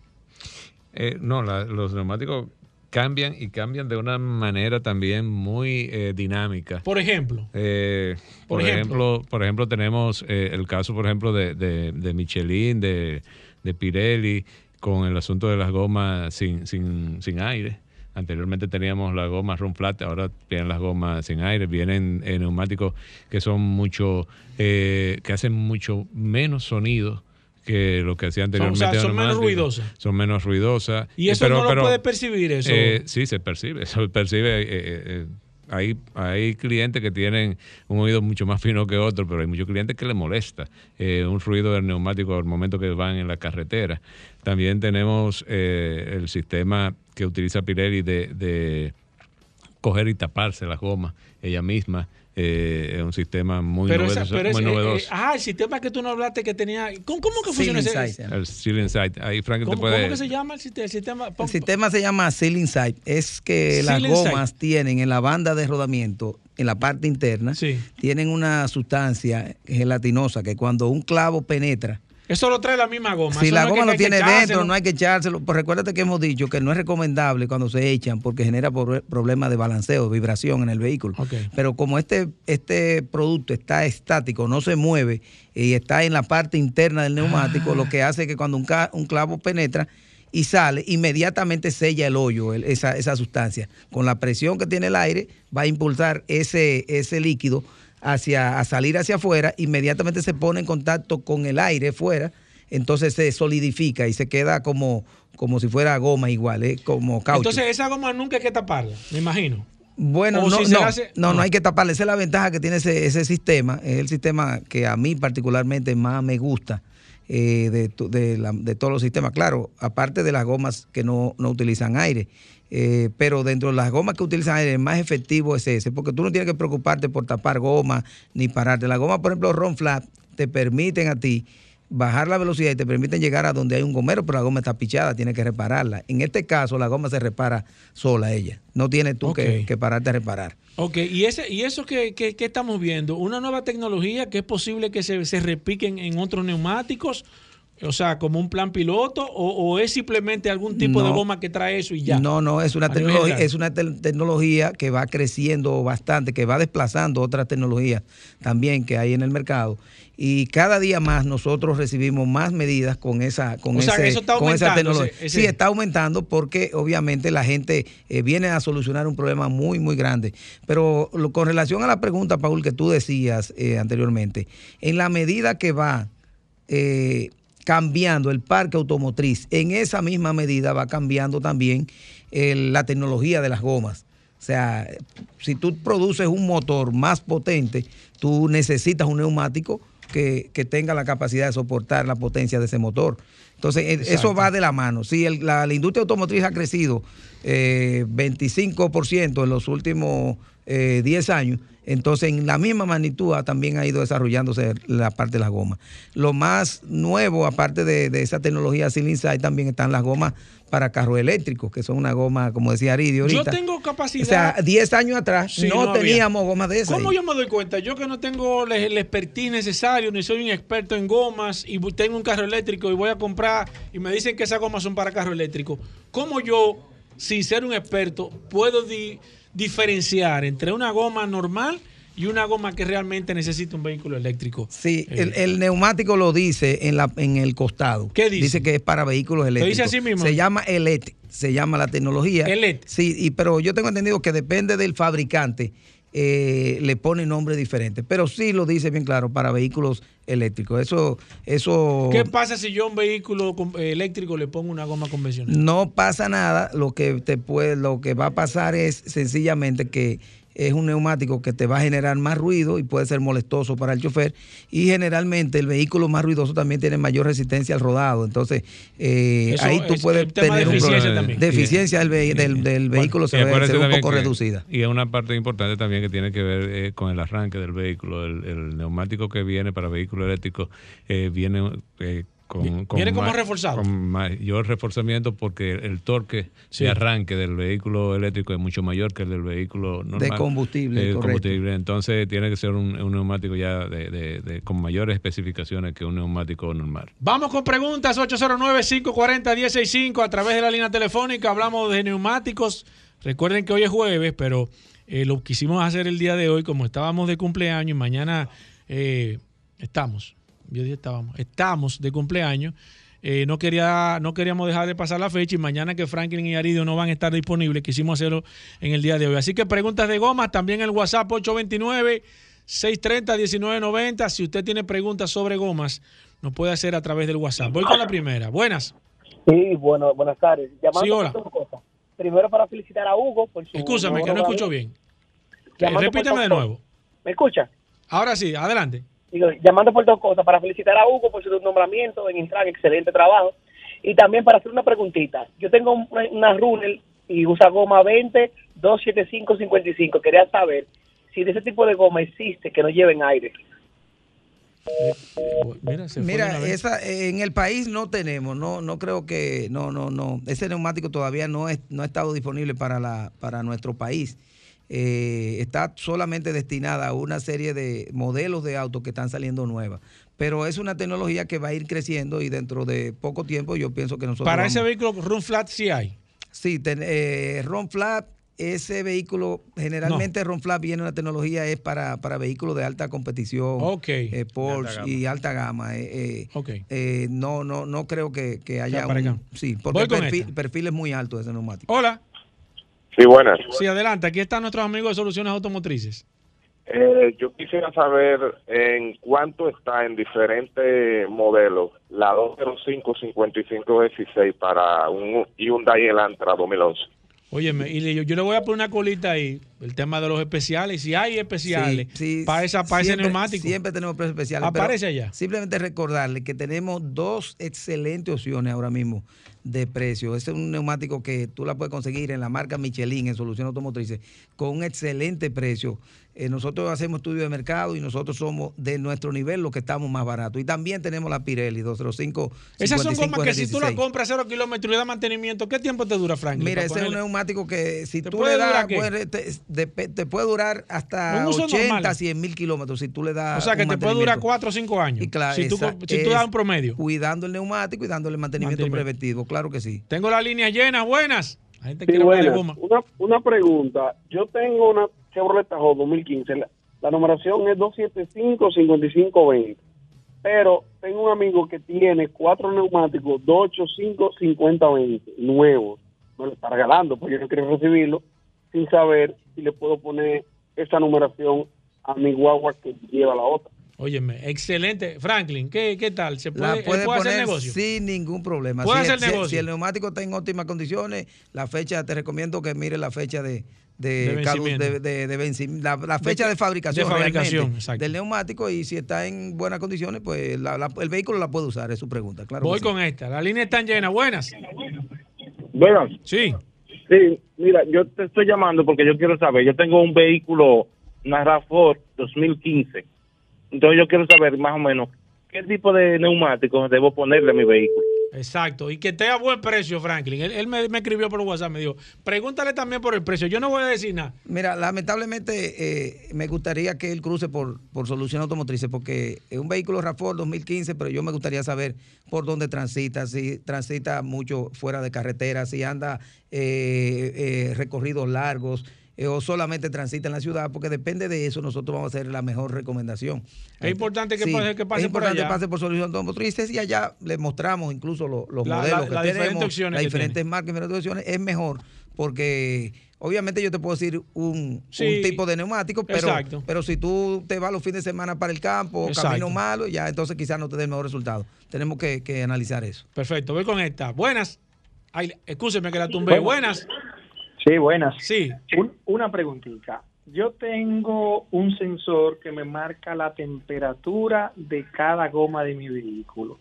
Speaker 22: Eh, no, la- los neumáticos cambian y cambian de una manera también muy eh, dinámica.
Speaker 3: Por ejemplo.
Speaker 22: Eh,
Speaker 3: Por
Speaker 22: por,
Speaker 3: ejemplo.
Speaker 22: ejemplo, por ejemplo, tenemos eh, el caso, por ejemplo, de, de, de Michelin, de, de Pirelli, con el asunto de las gomas sin, sin, sin aire. Anteriormente teníamos las gomas run flat, ahora vienen las gomas sin aire, vienen eh, neumáticos que son mucho, eh, que hacen mucho menos sonido que lo que hacía
Speaker 3: Son- o
Speaker 22: anteriormente.
Speaker 3: sea, son menos ruidosas.
Speaker 22: Son menos ruidosas.
Speaker 3: Y
Speaker 22: Eh,
Speaker 3: eso no lo puede percibir eso.
Speaker 22: eh, sí, se percibe, se percibe. Hay, hay clientes que tienen un oído mucho más fino que otro, pero hay muchos clientes que les molesta eh, un ruido del neumático al momento que van en la carretera. También tenemos eh, el sistema que utiliza Pirelli de, de coger y taparse las gomas ella misma. Eh, es un sistema muy
Speaker 3: pero esa-
Speaker 22: novedoso.
Speaker 3: pero
Speaker 22: muy
Speaker 3: eh,
Speaker 22: novedoso.
Speaker 3: eh, ah, el sistema que tú no hablaste que tenía. ¿Cómo, cómo que funciona ese?
Speaker 22: el Seal Insight. Ahí Frank te
Speaker 3: ¿Cómo,
Speaker 22: puede...
Speaker 3: cómo que se llama el sistema? El sistema
Speaker 23: El sistema se llama Seal Inside. Es que las gomas tienen en la banda de rodamiento, en la parte interna, tienen una sustancia gelatinosa que cuando un clavo penetra,
Speaker 3: Eso lo trae la misma goma.
Speaker 23: si
Speaker 3: Eso
Speaker 23: la
Speaker 3: no
Speaker 23: goma lo tiene dentro, no hay que echárselo. Pues recuérdate que hemos dicho que no es recomendable cuando se echan porque genera problemas de balanceo, vibración en el vehículo. Pero como este, este producto está estático, no se mueve y está en la parte interna del neumático, lo que hace que cuando un, ca- un clavo penetra y sale, inmediatamente sella el hoyo, el- esa, esa sustancia. Con la presión que tiene el aire, va a impulsar ese, ese líquido hacia, a salir hacia afuera, inmediatamente se pone en contacto con el aire fuera, entonces se solidifica y se queda como, como si fuera goma igual, ¿eh? como caucho.
Speaker 3: Entonces, esa goma nunca hay que taparla, me imagino.
Speaker 23: Bueno, no,
Speaker 3: si
Speaker 23: no,
Speaker 3: hace-
Speaker 23: no, no hay que taparle. Esa es la ventaja que tiene ese, ese sistema. Es el sistema que a mí particularmente más me gusta eh, de, de, la- de todos los sistemas. Claro, aparte de las gomas que no, no utilizan aire. Eh, pero dentro de las gomas que utilizan el más efectivo es ese, porque tú no tienes que preocuparte por tapar goma ni pararte. Las gomas, por ejemplo, Ron Flat, te permiten a ti bajar la velocidad y te permiten llegar a donde hay un gomero, pero la goma está pichada, tienes que repararla. En este caso, la goma se repara sola ella. No tienes tú que, que pararte a reparar.
Speaker 3: Ok, y, ese, y eso que, que- que estamos viendo, una nueva tecnología que es posible que se, se repiquen en otros neumáticos, o sea, como un plan piloto, o, o es simplemente algún tipo de goma que trae eso y ya.
Speaker 23: No, no, es una tecnología, es una te- tecnología que va creciendo bastante, que va desplazando otras tecnologías también que hay en el mercado. Y cada día más nosotros recibimos más medidas con esa, con
Speaker 3: O sea, eso está
Speaker 23: con esa
Speaker 3: aumentando,
Speaker 23: tecnología.
Speaker 3: ese- ese-
Speaker 23: Sí, está aumentando porque obviamente la gente eh, viene a solucionar un problema muy, muy grande. Pero lo- con relación a la pregunta, Paul, que tú decías eh, anteriormente, en la medida que va eh, cambiando el parque automotriz, en esa misma medida va cambiando también la tecnología de las gomas. O sea, si tú produces un motor más potente, tú necesitas un neumático que, que tenga la capacidad de soportar la potencia de ese motor. Entonces, eh, eso va de la mano. Si el- la, la industria automotriz ha crecido eh, 25% en los últimos eh, 10 años, entonces en la misma magnitud ha- también ha ido desarrollándose la parte de las gomas. Lo más nuevo, aparte de, de esa tecnología Inside, también están las gomas para carros eléctricos, que son una goma, como decía Aridio
Speaker 3: Yo
Speaker 23: ahorita.
Speaker 3: tengo capacidad.
Speaker 23: O sea, 10 años atrás
Speaker 3: Sí,
Speaker 23: no, teníamos gomas de esas.
Speaker 3: ¿Cómo
Speaker 23: ahí.
Speaker 3: yo me doy cuenta? Yo que no tengo el, el expertise necesario, ni soy un experto en gomas, y tengo un carro eléctrico y voy a comprar, y me dicen que esas gomas son para carro eléctrico. ¿Cómo yo, sin ser un experto, puedo di- diferenciar entre una goma normal y una goma que realmente necesita un vehículo eléctrico?
Speaker 23: Sí, el, el neumático lo dice en, la, en el costado.
Speaker 3: ¿Qué dice?
Speaker 23: que es para vehículos
Speaker 3: ¿Lo
Speaker 23: eléctricos.
Speaker 3: dice así mismo?
Speaker 23: Se llama ELET, se llama la tecnología.
Speaker 3: ELET.
Speaker 23: Sí, y, pero yo tengo entendido que depende del fabricante, eh, le pone nombre diferente. Pero sí lo dice bien claro, para vehículos eléctricos. Eso, eso
Speaker 3: ¿Qué pasa si yo a un vehículo eh, eléctrico le pongo una goma convencional?
Speaker 23: no pasa nada. Lo que te puede, lo que va a pasar es sencillamente que es un neumático que te va a generar más ruido y puede ser molestoso para el chofer. Y generalmente el vehículo más ruidoso también tiene mayor resistencia al rodado. Entonces, eh, ahí tú
Speaker 3: es
Speaker 23: puedes
Speaker 3: tema de
Speaker 23: tener un problema.
Speaker 3: también.
Speaker 23: De eficiencia del, ve- del- del vehículo se ve,
Speaker 22: acuérdate
Speaker 23: se ve un poco
Speaker 22: que-
Speaker 23: reducida.
Speaker 22: Y es una parte importante también que tiene que ver eh, con el arranque del vehículo. El, el neumático que viene para vehículos eléctricos eh, viene eh, con, con
Speaker 3: viene como reforzado.
Speaker 22: Con mayor reforzamiento porque el torque
Speaker 3: Sí.
Speaker 22: de arranque del vehículo eléctrico es mucho mayor que el del vehículo normal.
Speaker 23: combustible,
Speaker 22: Eh,
Speaker 23: correcto.
Speaker 22: combustible. Entonces tiene que ser un, un neumático ya de, de- de- con mayores especificaciones que un neumático normal.
Speaker 3: Vamos con preguntas 809-540-165 a través de la línea telefónica. Hablamos de neumáticos. Recuerden que hoy es jueves, pero eh, lo quisimos hacer el día de hoy como estábamos de cumpleaños y mañana eh, estamos. Yo dije estábamos. Estamos de cumpleaños. Eh, no, quería, no queríamos dejar de pasar la fecha y mañana que Franklin y Aridio no van a estar disponibles, quisimos hacerlo en el día de hoy. Así que preguntas de gomas, también el WhatsApp 829 630-1990. Si usted tiene preguntas sobre gomas, nos puede hacer a través del WhatsApp. Voy con la primera. Buenas.
Speaker 24: Sí, bueno, buenas tardes. Llamando
Speaker 3: Sí, hola.
Speaker 24: cosas. Primero para felicitar a Hugo por su...
Speaker 3: Escúchame, que no escucho bien.
Speaker 24: Llamando
Speaker 3: Repíteme de nuevo.
Speaker 24: ¿Me escucha?
Speaker 3: Ahora sí, adelante.
Speaker 24: Digo, llamando por dos cosas, para felicitar a Hugo por su nombramiento en Intran, excelente trabajo. Y también para hacer una preguntita. Yo tengo una, una Runner y usa goma 20 275 55. Quería saber si de ese tipo de goma existe que no lleven aire.
Speaker 3: Mira, se fue de
Speaker 23: Mira,
Speaker 3: vez.
Speaker 23: esa, eh, en el país no tenemos, no, no creo que, no, no, no, ese neumático todavía no, es, no ha estado disponible para, la, para nuestro país. Eh, está solamente destinada a una serie de modelos de autos que están saliendo nuevas. Pero es una tecnología que va a ir creciendo y dentro de poco tiempo yo pienso que nosotros...
Speaker 3: Para
Speaker 23: vamos-
Speaker 3: ese vehículo Run Flat sí hay.
Speaker 23: Sí, ten- eh, Ron Flat, ese vehículo, generalmente Ron Flat viene una tecnología es para, para vehículos de alta competición,
Speaker 3: Ok.
Speaker 23: eh, Porsche
Speaker 3: alta
Speaker 23: y alta gama. eh, eh,
Speaker 3: Ok.
Speaker 23: eh, no, no, no creo que, que haya un,
Speaker 3: acá.
Speaker 23: sí, porque el perfil, perfil es muy alto ese neumático.
Speaker 3: Hola.
Speaker 12: Sí, buenas.
Speaker 3: Sí, adelante. Aquí están nuestros amigos de Soluciones Automotrices.
Speaker 12: Eh, yo quisiera saber en cuánto está en diferentes modelos la 205-5516 para un Hyundai Elantra 2011.
Speaker 3: Óyeme, y le- yo, yo le voy a poner una colita ahí, el tema de los especiales. Si hay especiales
Speaker 23: Sí, sí,
Speaker 3: para, esa, para ese
Speaker 23: siempre-
Speaker 3: neumático.
Speaker 23: Siempre tenemos precios especiales.
Speaker 3: Aparece allá.
Speaker 23: Simplemente recordarle que tenemos dos excelentes opciones ahora mismo de precio. Ese es un neumático que tú la puedes conseguir en la marca Michelin, en Soluciones Automotrices, con un excelente precio. Eh, nosotros hacemos estudio de mercado y nosotros somos de nuestro nivel los que estamos más baratos. Y también tenemos la Pirelli 205.
Speaker 3: Esas son gomas que si tú la
Speaker 23: 55
Speaker 3: compras a cero kilómetros y le das mantenimiento, ¿qué tiempo te dura, Frank?
Speaker 23: Mira, ese es un neumático que si
Speaker 3: ¿Te
Speaker 23: tú le das, puede- te, de- te puede durar hasta
Speaker 3: Un uso
Speaker 23: 80,
Speaker 3: normal.
Speaker 23: 100 mil kilómetros si tú le das
Speaker 3: O sea, que
Speaker 23: un
Speaker 3: te puede durar
Speaker 23: mantenimiento.
Speaker 3: 4 o 5 años.
Speaker 23: Y claro,
Speaker 3: si tú,
Speaker 23: esa
Speaker 3: si tú das un promedio.
Speaker 23: Cuidando el neumático y dándole mantenimiento,
Speaker 3: Mantenimiento.
Speaker 23: preventivo, claro que sí.
Speaker 3: Tengo la línea llena, buenas. La gente
Speaker 19: Sí,
Speaker 3: quiere
Speaker 19: buenas.
Speaker 3: goma.
Speaker 19: Una, una pregunta. Yo tengo una Chevrolet Tahoe 2015. La, la numeración es 275-5520. Pero tengo un amigo que tiene cuatro neumáticos 285-5020 nuevos. Me lo está regalando porque yo no quiero recibirlo sin saber si le puedo poner esa numeración a mi guagua que lleva la otra.
Speaker 3: Óyeme, excelente. Franklin, ¿qué, qué tal? ¿Se puede,
Speaker 23: La puede
Speaker 3: hacer negocio?
Speaker 23: sin ningún problema.
Speaker 3: Puede
Speaker 23: si,
Speaker 3: hacer
Speaker 23: si-
Speaker 3: negocio.
Speaker 23: si el neumático está en óptimas condiciones, la fecha, te recomiendo que mire la fecha de, de,
Speaker 3: De
Speaker 23: de- de- la, la fecha de,
Speaker 3: De-
Speaker 23: fabricación, del neumático y si está en buenas condiciones, pues la- la- el vehículo la puede usar, es su pregunta. Claro
Speaker 3: Voy
Speaker 23: sí.
Speaker 3: con esta. La línea está llena. Buenas.
Speaker 11: Buenas.
Speaker 3: Sí.
Speaker 11: Sí, mira, yo te estoy llamando porque yo quiero saber, yo tengo un vehículo, una RAV4 2015. Entonces yo quiero saber más o menos qué tipo de neumáticos debo ponerle a mi vehículo.
Speaker 3: Exacto. Y que esté a buen precio, Franklin. Él, me, escribió por WhatsApp, me dijo, pregúntale también por el precio. Yo no voy a decir nada.
Speaker 23: Mira, lamentablemente eh, me gustaría que él cruce por, por Solución Automotrices porque es un vehículo RAV4 2015, pero yo me gustaría saber por dónde transita, si transita mucho fuera de carretera, si anda eh, eh, recorridos largos eh, o solamente transita en la ciudad, porque depende de eso nosotros vamos a hacer la mejor recomendación.
Speaker 3: Es importante que
Speaker 23: Sí,
Speaker 3: pase, que pase
Speaker 23: es
Speaker 3: por
Speaker 23: importante
Speaker 3: allá.
Speaker 23: que pase por Solución Automotrices y allá le mostramos incluso lo- los
Speaker 3: La-
Speaker 23: modelos
Speaker 3: la-
Speaker 23: que
Speaker 3: las
Speaker 23: tenemos,
Speaker 3: diferentes opciones
Speaker 23: las diferentes marcas y diferentes opciones. Es mejor porque obviamente yo te puedo decir un,
Speaker 3: Sí,
Speaker 23: un tipo de neumático, pero,
Speaker 3: exacto.
Speaker 23: pero si tú te vas los fines de semana para el campo,
Speaker 3: Exacto.
Speaker 23: camino malo, ya entonces quizás no te dé el mejor resultado. Tenemos que, que analizar eso.
Speaker 3: Perfecto, voy con esta. Buenas. Ay, escúcheme que la tumbé. Buenas.
Speaker 25: Sí, buenas.
Speaker 3: Sí.
Speaker 25: Un- una preguntita. Yo tengo un sensor que me marca la temperatura de cada goma de mi vehículo.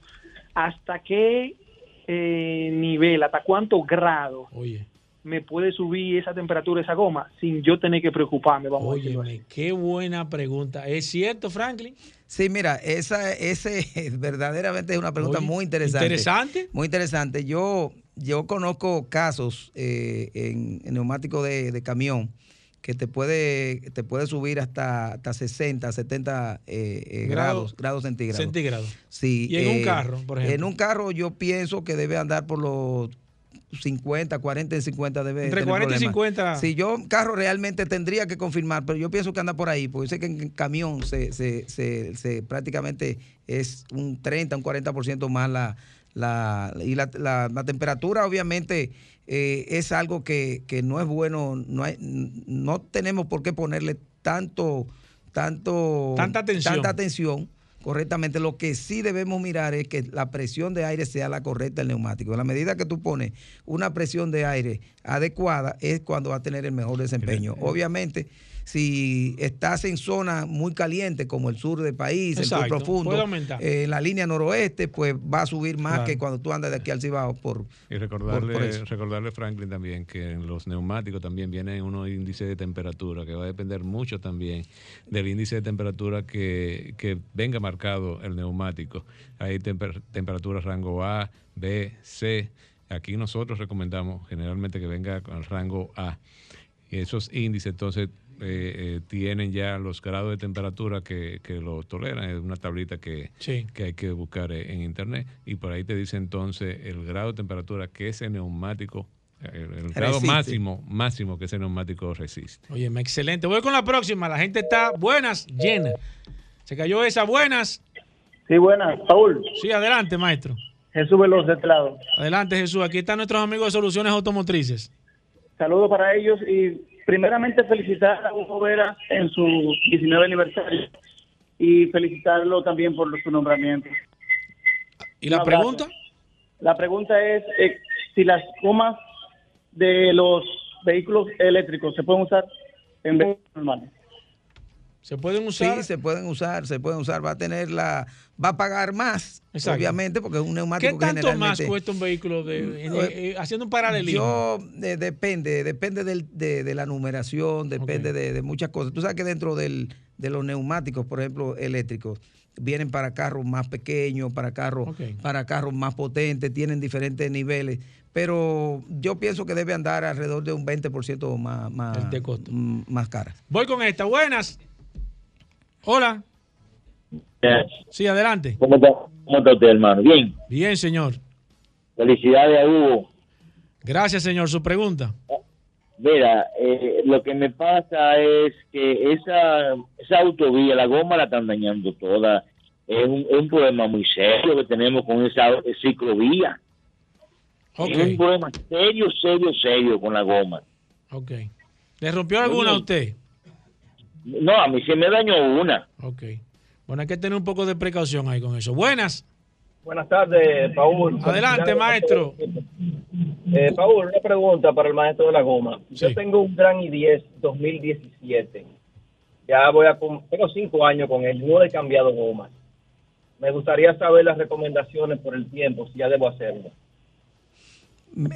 Speaker 25: ¿Hasta qué eh, nivel, hasta cuántos grados
Speaker 3: Oye.
Speaker 25: me puede subir esa temperatura esa goma sin yo tener que preocuparme? Vamos a?
Speaker 3: Óyeme, qué buena pregunta. ¿Es cierto, Franklin?
Speaker 23: Sí, mira, esa, ese verdaderamente es una pregunta
Speaker 3: Oye,
Speaker 23: muy interesante.
Speaker 3: interesante.
Speaker 23: Muy interesante. Yo, yo conozco casos eh, en, en neumático de, de camión que te puede, te puede subir hasta, hasta 60, 70 eh, eh,
Speaker 3: Grado-
Speaker 23: grados, grados centígrados.
Speaker 3: Centígrados.
Speaker 23: Sí,
Speaker 3: Y en un carro, por ejemplo.
Speaker 23: En un carro yo pienso que debe andar por los 50, 40 y 50 debe
Speaker 3: Entre
Speaker 23: tener
Speaker 3: 40 y
Speaker 23: problemas.
Speaker 3: 50.
Speaker 23: Si yo carro realmente tendría que confirmar, pero yo pienso que anda por ahí, porque yo sé que en camión se, se, se, se- prácticamente es un 30, un 40% más la, la y la, la- la temperatura obviamente eh, es algo que, que no es bueno, no hay, no tenemos por qué ponerle tanto, tanto
Speaker 3: Tanta atención.
Speaker 23: tanta atención correctamente. Lo que sí debemos mirar es que la presión de aire sea la correcta del neumático. En la medida que tú pones una presión de aire adecuada es cuando va a tener el mejor desempeño. Obviamente, si estás en zonas muy calientes como el sur del país, el sur profundo, eh, en la línea noroeste, pues va a subir más
Speaker 22: Claro.
Speaker 23: que cuando tú andas de aquí al Cibao por,
Speaker 22: Y
Speaker 23: por-
Speaker 22: recordarle,
Speaker 23: por eso.
Speaker 22: recordarle Franklin también que en los neumáticos también vienen unos índices de temperatura que va a depender mucho también del índice de temperatura que, que venga marcado el neumático. Hay temper- temperaturas rango A, B, C. Aquí nosotros recomendamos generalmente que venga con el rango A. Y esos índices entonces eh, eh, tienen ya los grados de temperatura que, que lo toleran. Es una tablita que,
Speaker 3: Sí.
Speaker 22: que hay que buscar eh, en internet y por ahí te dice entonces el grado de temperatura que ese neumático, el, el grado máximo, máximo que ese neumático resiste.
Speaker 3: Oye, excelente. Voy con la próxima. La gente está buenas, llena. Se cayó esa, buenas.
Speaker 25: Sí, buenas. Paul,
Speaker 3: Sí, adelante, maestro.
Speaker 25: Jesús Veloz de este lado.
Speaker 3: Adelante, Jesús. Aquí están nuestros amigos de Soluciones Automotrices.
Speaker 25: Saludos para ellos y primeramente felicitar a Hugo Vera en su 19 aniversario y felicitarlo también por su nombramiento.
Speaker 3: ¿Y la pregunta?
Speaker 25: La pregunta es eh, si las gomas de los vehículos eléctricos se pueden usar en vehículos normales.
Speaker 3: ¿Se pueden
Speaker 23: Sí, se pueden usar, se pueden usar. Va a tener la, va a pagar más,
Speaker 3: Exacto.
Speaker 23: obviamente, porque es un neumático
Speaker 3: ¿Qué
Speaker 23: que
Speaker 3: tanto más cuesta un vehículo de,
Speaker 23: Eh,
Speaker 3: eh, haciendo un paralelismo?
Speaker 23: Yo, eh, depende, depende del- de, de la numeración, depende de, de muchas cosas. Tú sabes que dentro del, de los neumáticos, por ejemplo, eléctricos, vienen para carros más pequeños, para carros, para carros más potentes, tienen diferentes niveles. Pero yo pienso que debe andar alrededor de un 20% más, más, mm, más cara.
Speaker 3: Voy con esta. Buenas. Hola. Sí, adelante.
Speaker 26: ¿Cómo está, cómo está usted, hermano? Bien.
Speaker 3: Bien, señor.
Speaker 26: Felicidades a Hugo.
Speaker 3: Gracias, señor. Su pregunta.
Speaker 26: Mira, eh, lo que me pasa es que esa, esa autovía, la goma la están dañando toda. Es un, es un problema muy serio que tenemos con esa ciclovía. Es un problema serio, serio, serio con la goma.
Speaker 3: Ok. ¿Le rompió alguna a usted?
Speaker 26: No, a mí se me dañó una.
Speaker 3: Ok. Bueno, hay que tener un poco de precaución ahí con eso. Buenas.
Speaker 16: Buenas tardes, Paul.
Speaker 3: Adelante, maestro.
Speaker 16: Eh, Paul, una pregunta para el maestro de la goma. Yo tengo un Gran i10 2017. Ya voy a... Tengo cinco años con él, no he cambiado gomas. Me gustaría saber las recomendaciones por el tiempo, si ya debo hacerlo.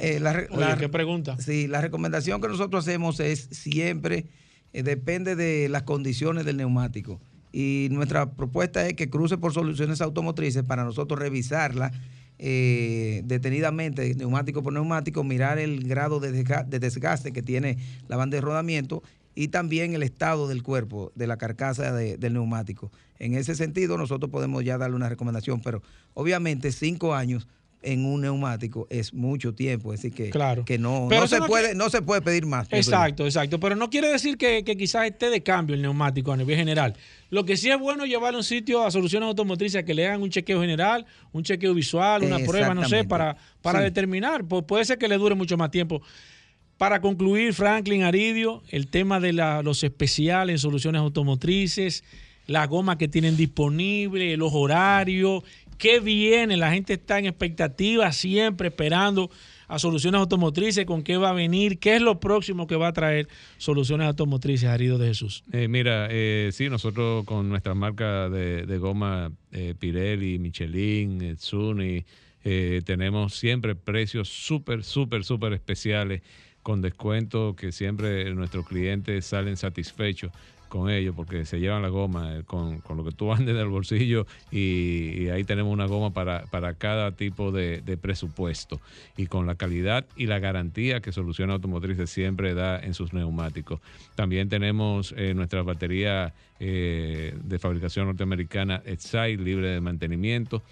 Speaker 23: Eh, la re-
Speaker 3: Oye,
Speaker 23: la-
Speaker 3: qué pregunta.
Speaker 23: Sí, la recomendación que nosotros hacemos es siempre, eh, depende de las condiciones del neumático. Y nuestra propuesta es que cruce por soluciones automotrices para nosotros revisarla eh, detenidamente, neumático por neumático, mirar el grado de, desga- de desgaste que tiene la banda de rodamiento y también el estado del cuerpo, de la carcasa de- del neumático. En ese sentido, nosotros podemos ya darle una recomendación, pero obviamente cinco años en un neumático es mucho tiempo, es decir que,
Speaker 3: Claro.
Speaker 23: que no,
Speaker 3: Pero
Speaker 23: no se
Speaker 3: no
Speaker 23: puede,
Speaker 3: que-
Speaker 23: no se puede pedir más.
Speaker 3: Exacto, exacto. Pero no quiere decir que, que quizás esté de cambio el neumático a nivel general. Lo que sí es bueno es llevarlo a un sitio a soluciones automotrices a que le hagan un chequeo general, un chequeo visual, una prueba, no sé, para, para
Speaker 23: Sí.
Speaker 3: determinar. Pu- puede ser que le dure mucho más tiempo. Para concluir, Franklin Aridio, el tema de la- los especiales en soluciones automotrices, la goma que tienen disponible, los horarios, qué viene, la gente está en expectativa siempre esperando a soluciones automotrices, con qué va a venir, qué es lo próximo que va a traer soluciones automotrices, Aridio de Jesús.
Speaker 22: Eh, mira, eh, sí, nosotros con nuestra marca de, goma eh, Pirelli, Michelin, Tsuni, tenemos siempre precios súper, súper, súper especiales con descuento que siempre nuestros clientes salen satisfechos con ellos porque se llevan la goma eh, con, con lo que tú andes del bolsillo y, ahí tenemos una goma para, para cada tipo de, de presupuesto y con la calidad y la garantía que Soluciones Automotrices siempre da en sus neumáticos. También tenemos eh, nuestra batería eh, de fabricación norteamericana Exide, libre de mantenimiento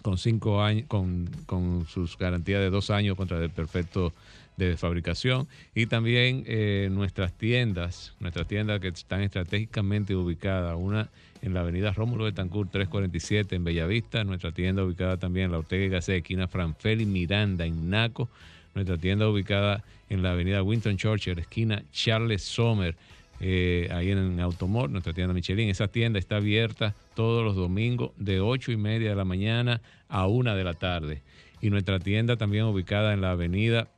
Speaker 22: con cinco años, con, con sus garantías de dos años contra el perfecto de fabricación y también eh, nuestras tiendas, nuestras tiendas que están estratégicamente ubicadas, una en la avenida Rómulo de Tancur 347 en Bellavista, nuestra tienda ubicada también en la Ortega y Gasset, esquina Franfeli Miranda en Naco, nuestra tienda ubicada en la avenida Winton Churchill, esquina Charles Sommer, eh, ahí en Automor, nuestra tienda Michelin. Esa tienda está abierta todos los domingos de 8 y media de la mañana a 1 de la tarde. Y nuestra tienda también ubicada en la avenida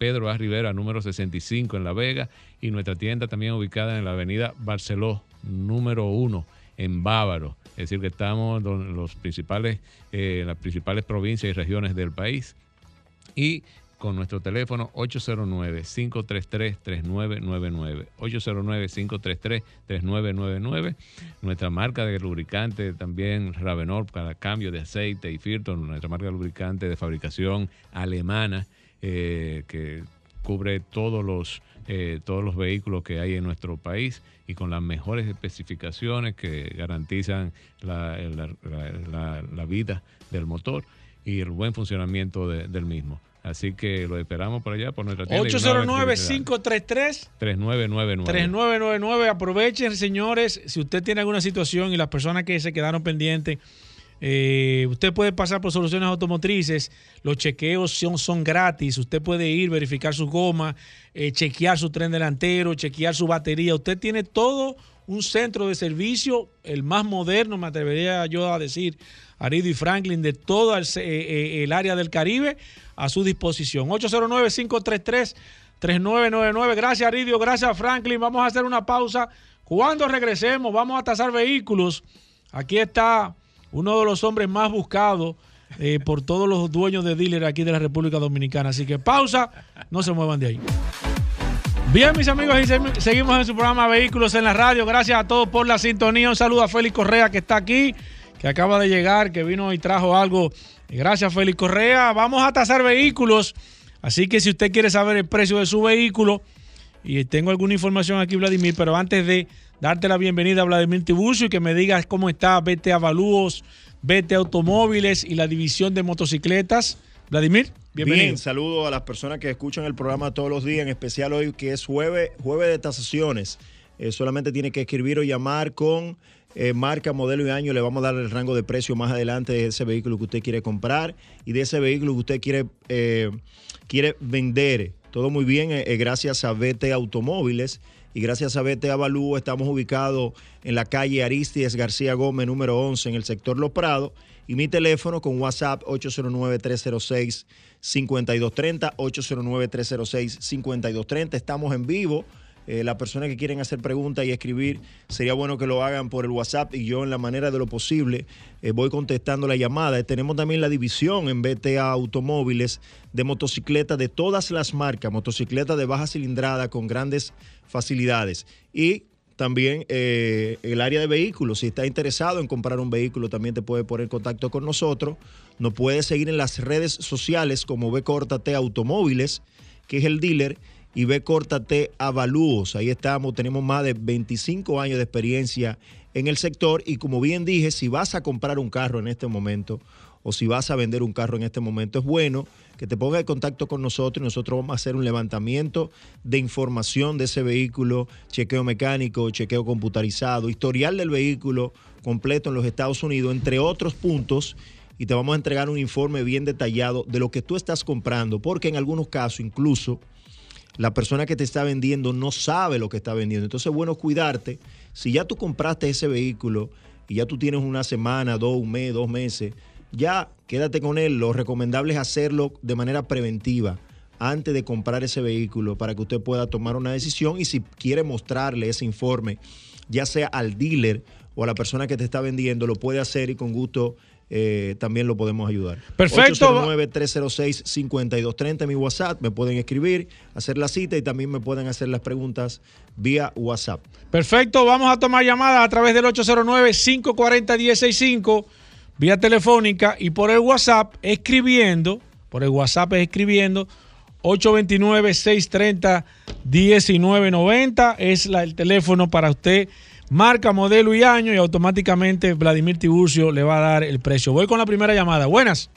Speaker 22: Pedro A. Rivera, número 65 en La Vega. Y nuestra tienda también ubicada en la avenida Barceló, número 1 en Bávaro. Es decir, que estamos en los principales, eh, las principales provincias y regiones del país. Y con nuestro teléfono 809-533-3999. 809-533-3999. Nuestra marca de lubricante también, Ravenor, para cambio de aceite y filtro. Nuestra marca de lubricante de fabricación alemana eh, que cubre todos los, eh, todos los vehículos que hay en nuestro país y con las mejores especificaciones que garantizan la, la- la- la- la vida del motor y el buen funcionamiento de- del mismo. Así que lo esperamos por allá, por nuestra tienda.
Speaker 3: 809-533.
Speaker 22: 3999.
Speaker 3: 3999. Aprovechen, señores, si usted tiene alguna situación y las personas que se quedaron pendientes, eh, usted puede pasar por soluciones automotrices. Los chequeos son, son gratis. Usted puede ir, verificar su goma, eh, chequear su tren delantero, chequear su batería. Usted tiene todo un centro de servicio, el más moderno, me atrevería yo a decir, Arido y Franklin, de todo el, eh, el área del Caribe a su disposición. 809-533-3999. Gracias, Aridio. Gracias, Franklin. Vamos a hacer una pausa. Cuando regresemos, vamos a tasar vehículos. Aquí está uno de los hombres más buscados eh, por todos los dueños de dealer aquí de la República Dominicana. Así que pausa, no se muevan de ahí. Bien, mis amigos, y se- seguimos en su programa Vehículos en la Radio. Gracias a todos por la sintonía. Un saludo a Félix Correa que está aquí, que acaba de llegar, que vino y trajo algo. Gracias, Félix Correa. Vamos a tasar vehículos. Así que si usted quiere saber el precio de su vehículo, y tengo alguna información aquí, Vladimir, pero antes de darte la bienvenida a Vladimir Tiburcio y que me digas cómo está Vete Avalúos, Vete Automóviles y la división de motocicletas. Vladimir, bienvenido.
Speaker 27: Bien, saludo a las personas que escuchan el programa todos los días, en especial hoy que es jueves, jueves de tasaciones. Eh, solamente tiene que escribir o llamar con eh, marca, modelo y año. Le vamos a dar el rango de precio más adelante de ese vehículo que usted quiere comprar y de ese vehículo que usted quiere, eh, quiere vender. Todo muy bien, gracias a BT Automóviles y gracias a BT Avalúo estamos ubicados en la calle Aristides García Gómez, número 11, en el sector Los Prados. Y mi teléfono con WhatsApp 809-306-5230, 809-306-5230. Estamos en vivo. Eh, las personas que quieren hacer preguntas y escribir, sería bueno que lo hagan por el WhatsApp y yo en la manera de lo posible eh, voy contestando la llamada. Tenemos también la división en BTA Automóviles de motocicletas de todas las marcas, motocicletas de baja cilindrada con grandes facilidades. Y también eh, el área de vehículos. Si está interesado en comprar un vehículo, también te puede poner en contacto con nosotros. Nos puede seguir en las redes sociales como B Automóviles, que es el dealer, y B T Avalúos. Ahí estamos, tenemos más de 25 años de experiencia en el sector y como bien dije, si vas a comprar un carro en este momento o si vas a vender un carro en este momento, es bueno que te ponga en contacto con nosotros y nosotros vamos a hacer un levantamiento de información de ese vehículo, chequeo mecánico, chequeo computarizado, historial del vehículo completo en los Estados Unidos, entre otros puntos, y te vamos a entregar un informe bien detallado de lo que tú estás comprando, porque en algunos casos incluso la persona que te está vendiendo no sabe lo que está vendiendo. Entonces es bueno cuidarte. Si ya tú compraste ese vehículo y ya tú tienes una semana, dos, un mes, dos meses, ya quédate con él. Lo recomendable es hacerlo de manera preventiva antes de comprar ese vehículo para que usted pueda tomar una decisión y si quiere mostrarle ese informe, ya sea al dealer o a la persona que te está vendiendo, lo puede hacer y con gusto eh, también lo podemos ayudar.
Speaker 3: Perfecto.
Speaker 27: 809-306-5230 mi WhatsApp, me pueden escribir, hacer la cita y también me pueden hacer las preguntas vía WhatsApp.
Speaker 3: Perfecto, vamos a tomar llamadas a través del 809-540-165 vía telefónica y por el WhatsApp escribiendo, por el WhatsApp escribiendo 829-630-1990 es la, el teléfono para usted. Marca, modelo y año y automáticamente Vladimir Tiburcio le va a dar el precio. Voy con la primera llamada. Buenas.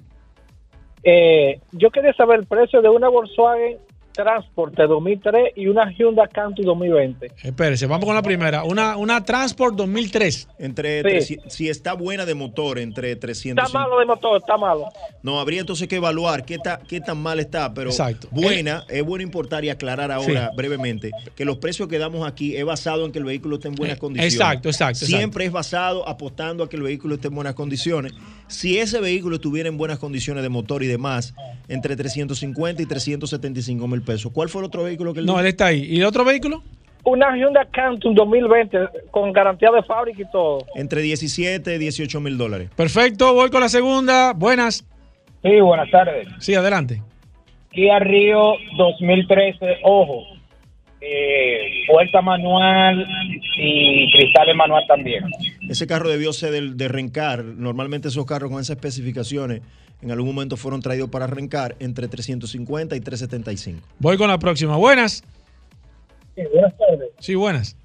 Speaker 25: Eh, yo quería saber el precio de una Volkswagen Transport de 2003 y una Hyundai Canto 2020.
Speaker 3: Espérese, vamos con la primera. Una, una Transport 2003.
Speaker 27: Entre
Speaker 25: Sí.
Speaker 27: 300 si está buena de motor, entre 300.
Speaker 25: Está malo de motor, está malo.
Speaker 27: No, habría entonces que evaluar qué, ta- qué tan mal está, pero
Speaker 3: Exacto.
Speaker 27: buena, es bueno importar y aclarar ahora
Speaker 3: Sí.
Speaker 27: brevemente que los precios que damos aquí es basado en que el vehículo esté en buenas condiciones.
Speaker 3: Eh, exacto, exacto,
Speaker 27: Siempre es basado apostando a que el vehículo esté en buenas condiciones. Si ese vehículo estuviera en buenas condiciones de motor y demás, entre 350 y 375 mil pesos. ¿Cuál fue el otro vehículo que él
Speaker 3: No,
Speaker 27: dijo?
Speaker 3: él está ahí. ¿Y el otro vehículo?
Speaker 25: Una Hyundai Canto 2020 con garantía de fábrica y todo.
Speaker 27: Entre 17 y 18 mil dólares.
Speaker 3: Perfecto, voy con la segunda. Buenas.
Speaker 25: Sí, buenas tardes.
Speaker 3: Sí, adelante.
Speaker 25: Kia Río 2013, ojo, eh, puerta manual y cristales manual también.
Speaker 27: Ese carro debió ser del, de Rencar. Normalmente esos carros con esas especificaciones en algún momento fueron traídos para Rencar entre 350 y 375.
Speaker 3: Voy con la próxima. Buenas.
Speaker 25: buenas tardes.
Speaker 3: Sí, buenas.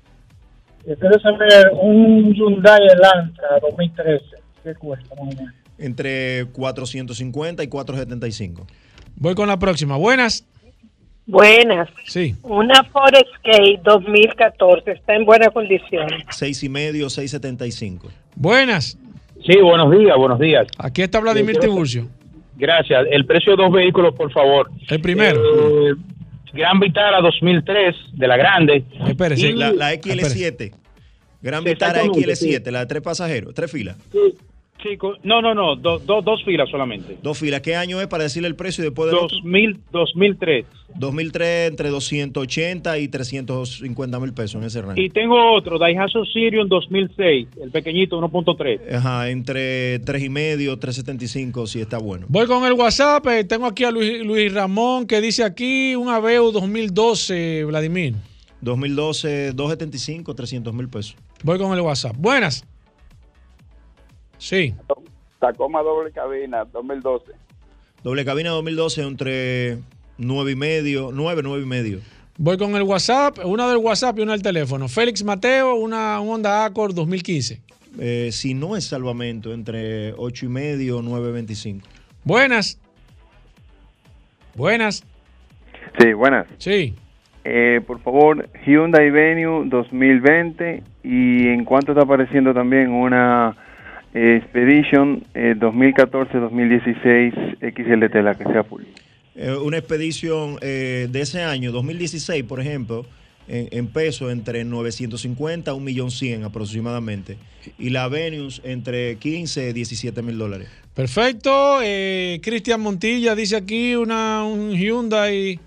Speaker 25: Yo quiero saber un Hyundai Elantra 2013, ¿qué cuesta más o menos?
Speaker 27: Entre 450 y 475.
Speaker 3: Voy con la próxima. Buenas.
Speaker 28: Buenas.
Speaker 3: Sí.
Speaker 28: Una Ford Escape 2014 está en buena condición.
Speaker 27: Seis y medio, 675.
Speaker 3: Buenas.
Speaker 29: Sí, buenos días, buenos días.
Speaker 3: Aquí está Vladimir Tiburcio.
Speaker 29: Gracias. El precio de dos vehículos, por favor.
Speaker 3: El primero.
Speaker 29: Eh, Gran Vitara 2003, de la grande.
Speaker 3: Espérese.
Speaker 29: Y-
Speaker 27: La, la XL7. Gran Vitara
Speaker 29: exactamente,
Speaker 27: XL7, la de tres pasajeros, tres filas.
Speaker 29: Sí, no, no, no, do- do- dos filas solamente.
Speaker 27: Dos filas. ¿Qué año es para decirle el precio y después del otro?
Speaker 29: 2000, 2003.
Speaker 27: 2003 entre 280 y 350 mil pesos en ese rango.
Speaker 29: Y tengo otro, Daihatsu Sirion 2006, el pequeñito 1.3.
Speaker 27: Ajá, entre 3 y medio, 375 si está bueno.
Speaker 3: Voy con el WhatsApp. eh, tengo aquí a Luis, Luis Ramón que dice aquí un Aveo 2012, Vladimir.
Speaker 27: 2012, 275, 300 mil pesos.
Speaker 3: Voy con el WhatsApp. Buenas. Sí.
Speaker 30: Tacoma doble cabina 2012.
Speaker 27: Doble cabina 2012 entre 9 y medio, 9, 9 y medio.
Speaker 3: Voy con el WhatsApp. Una del WhatsApp y una del teléfono. Félix Mateo, una un Honda Accord 2015.
Speaker 27: Eh, si no es salvamento, entre 8 y medio, 9.25.
Speaker 3: Buenas. Buenas.
Speaker 31: Sí, buenas.
Speaker 3: Sí.
Speaker 31: Eh, por favor, Hyundai Venue 2020 y en cuanto está apareciendo también una Expedition eh, 2014-2016 XLT, la que sea full.
Speaker 27: Eh, una expedición eh, de ese año, 2016, por ejemplo, en, en peso entre 950 a 1.100.000 aproximadamente. Y la Venus entre 15 y 17 mil dólares.
Speaker 3: Perfecto. Eh, Cristian Montilla dice aquí una, un Hyundai.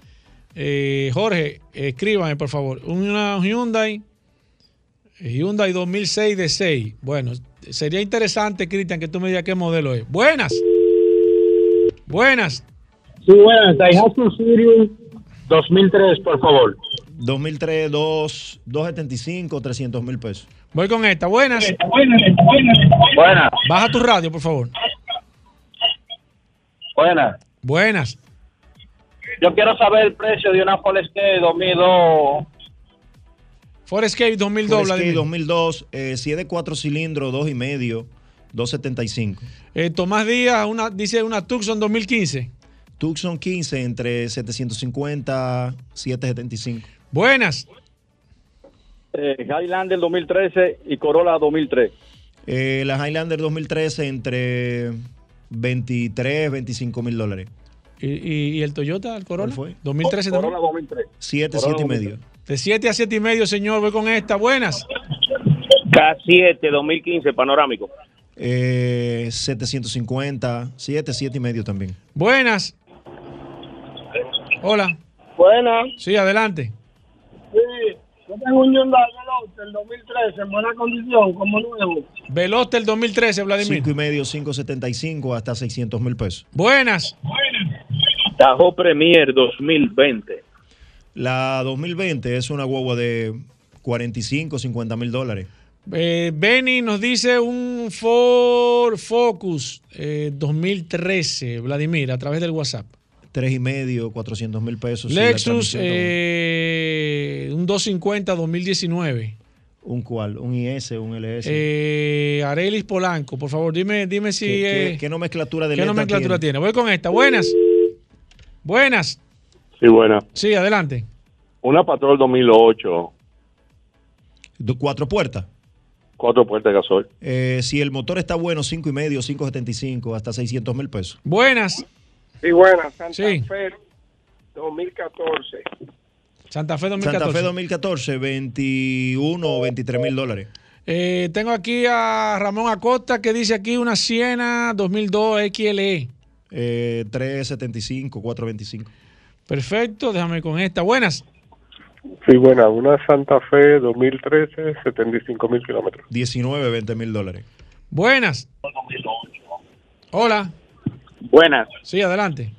Speaker 3: eh, Jorge, escríbame por favor. Una Hyundai. Hyundai 2006 de 6. Bueno, sería interesante, Cristian, que tú me digas qué modelo es. Buenas. Buenas.
Speaker 29: Sí, buenas. Daihatsu Sirius 2003, por favor.
Speaker 27: 2003, 2, 275, 300 mil pesos.
Speaker 3: Voy con esta. Buenas.
Speaker 29: Buenas.
Speaker 3: Baja tu radio, por favor.
Speaker 29: Buenas.
Speaker 3: Buenas.
Speaker 29: Yo quiero saber el precio de una Ford Escape 2002.
Speaker 3: Ford Escape 2002,
Speaker 27: Ford Escape
Speaker 3: Vladimir.
Speaker 27: 2002, eh, si es de 4 cilindros, 2 y medio, 275.
Speaker 3: Eh, Tomás Díaz una, dice una Tucson 2015.
Speaker 27: Tucson 15 entre 750, 775.
Speaker 3: Buenas.
Speaker 29: Eh, Highlander 2013 y Corolla 2003.
Speaker 27: Eh, la Highlander 2013 entre 23, 25 mil dólares.
Speaker 3: ¿Y, y- y el Toyota, el Corolla?
Speaker 27: fue?
Speaker 3: 2013 también.
Speaker 29: 2003.
Speaker 27: 7,
Speaker 29: Corolla
Speaker 27: 7 y medio.
Speaker 3: De 7 a 7 y medio, señor. Voy con esta. Buenas.
Speaker 32: K7 2015 panorámico.
Speaker 27: Eh, 750, 7, 7 y medio también.
Speaker 3: Buenas. Hola.
Speaker 19: Buenas.
Speaker 3: Sí, adelante.
Speaker 19: Sí, yo tengo un Hyundai Veloster del 2013 en buena condición, como nuevo.
Speaker 3: Veloster 2013, Vladimir.
Speaker 27: 5 y medio, 575 hasta 600 mil pesos.
Speaker 3: Buenas.
Speaker 32: Tajo Premier 2020.
Speaker 27: La 2020 es una guagua de 45, 50 mil dólares.
Speaker 3: Eh, Benny nos dice un Ford Focus eh, 2013, Vladimir, a través del WhatsApp.
Speaker 27: 3 y medio, 400 mil pesos.
Speaker 3: Lexus, eh, un 250 2019.
Speaker 27: ¿Un cual? ¿Un IS, un LS?
Speaker 3: Eh, Arelis Polanco, por favor, dime, dime si.
Speaker 27: ¿Qué, qué-
Speaker 3: eh,
Speaker 27: qué nomenclatura de
Speaker 3: ¿qué
Speaker 27: letra
Speaker 3: nomenclatura
Speaker 27: tiene?
Speaker 3: tiene? Voy con esta. Buenas. Buenas.
Speaker 18: Sí, buena.
Speaker 3: Sí, adelante.
Speaker 18: Una Patrol 2008,
Speaker 27: ¿De ¿Cuatro puertas?
Speaker 18: cuatro puertas de gasoil.
Speaker 27: Eh, si el motor está bueno, 5 y medio, 575 hasta 600 mil pesos.
Speaker 3: Buenas.
Speaker 19: Sí, buenas. Santa
Speaker 3: Sí.
Speaker 19: Fe 2014.
Speaker 3: Santa Fe 2014.
Speaker 27: Santa Fe 2014, 21 o 23 mil dólares.
Speaker 3: Eh, tengo aquí a Ramón Acosta que dice aquí una Siena 2002 XLE.
Speaker 27: Eh, 375, 425.
Speaker 3: Perfecto, déjame con esta. Buenas.
Speaker 18: Sí, buena. Una Santa Fe 2013, 75 mil kilómetros.
Speaker 27: 19, 20 mil dólares.
Speaker 3: Buenas. Hola.
Speaker 32: Buenas.
Speaker 3: Sí, adelante.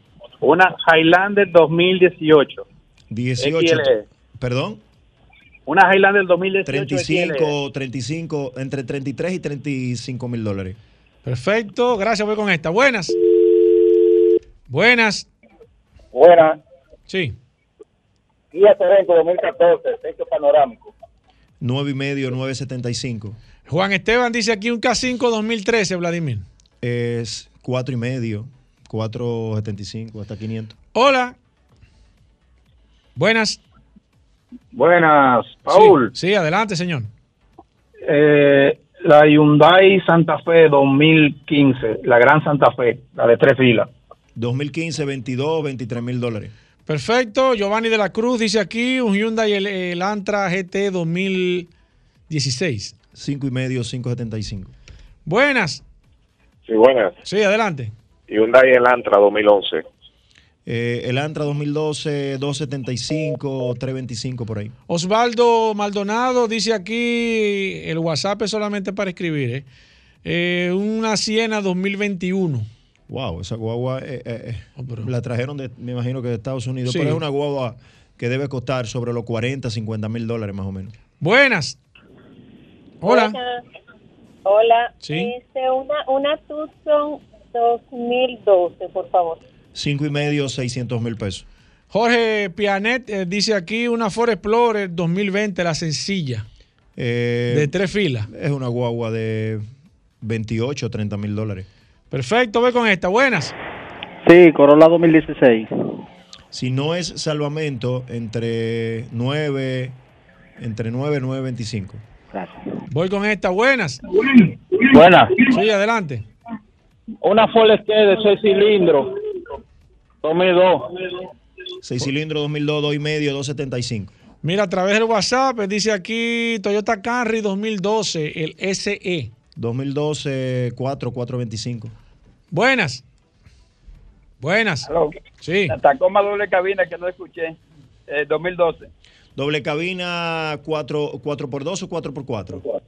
Speaker 29: Una Highlander 2018.
Speaker 27: 18.
Speaker 29: XLE.
Speaker 27: Perdón.
Speaker 29: Una Highlander 2018.
Speaker 27: 35, 35, entre 33 y 35 mil dólares.
Speaker 3: Perfecto, gracias, voy con esta. Buenas. Buenas.
Speaker 11: Buena.
Speaker 3: Sí.
Speaker 11: Kia Sorento 2014, techo panorámico.
Speaker 27: 9 y medio, 975.
Speaker 3: Juan Esteban dice aquí un K5 2013, Vladimir.
Speaker 27: Es 4 y medio, 475 hasta 500.
Speaker 3: Hola. Buenas.
Speaker 29: Buenas,
Speaker 3: Sí, sí, adelante, señor.
Speaker 29: Eh, la Hyundai Santa Fe 2015, la Gran Santa Fe, la de tres filas.
Speaker 27: 2015, 22, 23 mil dólares.
Speaker 3: Perfecto. Giovanni de la Cruz dice aquí un Hyundai el, el Antra GT 2016.
Speaker 27: 5 y medio, 575.
Speaker 3: Buenas.
Speaker 12: Sí, buenas.
Speaker 3: Sí, adelante.
Speaker 12: Hyundai Elantra 2011.
Speaker 27: Eh, el Antra 2012, 275, 325 por ahí.
Speaker 3: Osvaldo Maldonado dice aquí, el WhatsApp es solamente para escribir, ¿eh? Eh, una Siena 2021.
Speaker 27: Wow, esa guagua eh, eh,
Speaker 3: Oh,
Speaker 27: la trajeron, de, me imagino que de Estados Unidos,
Speaker 3: Sí.
Speaker 27: pero es una guagua que debe costar sobre los 40, 50 mil dólares más o menos.
Speaker 3: Buenas. Hola.
Speaker 28: Buenas. Hola.
Speaker 27: Sí.
Speaker 28: Este, una, una Tucson 2012, por favor.
Speaker 27: 5 y medio, 600 mil pesos.
Speaker 3: Jorge Pianet eh, dice aquí una Ford Explorer 2020, la sencilla.
Speaker 27: Eh,
Speaker 3: De tres filas.
Speaker 27: Es una guagua de 28, 30 mil dólares.
Speaker 3: Perfecto, ve con esta. Buenas.
Speaker 21: Sí, Corolla 2016.
Speaker 27: Si no es salvamento, entre 9, entre 9 y 9.25.
Speaker 3: Voy con esta. Buenas.
Speaker 29: Buenas.
Speaker 3: Sí, adelante.
Speaker 29: Una Ford de seis cilindros
Speaker 11: 2002.
Speaker 27: 6 cilindros 2002, 2 y medio, 275.
Speaker 3: Mira, a través del WhatsApp eh, dice aquí Toyota Camry 2012, el. SE.
Speaker 27: 2012, 4, 425.
Speaker 3: Buenas. Buenas. Sí.
Speaker 32: La Tacoma doble cabina que no escuché. Eh, 2012.
Speaker 27: Doble cabina 4, 4x2 o 4x4.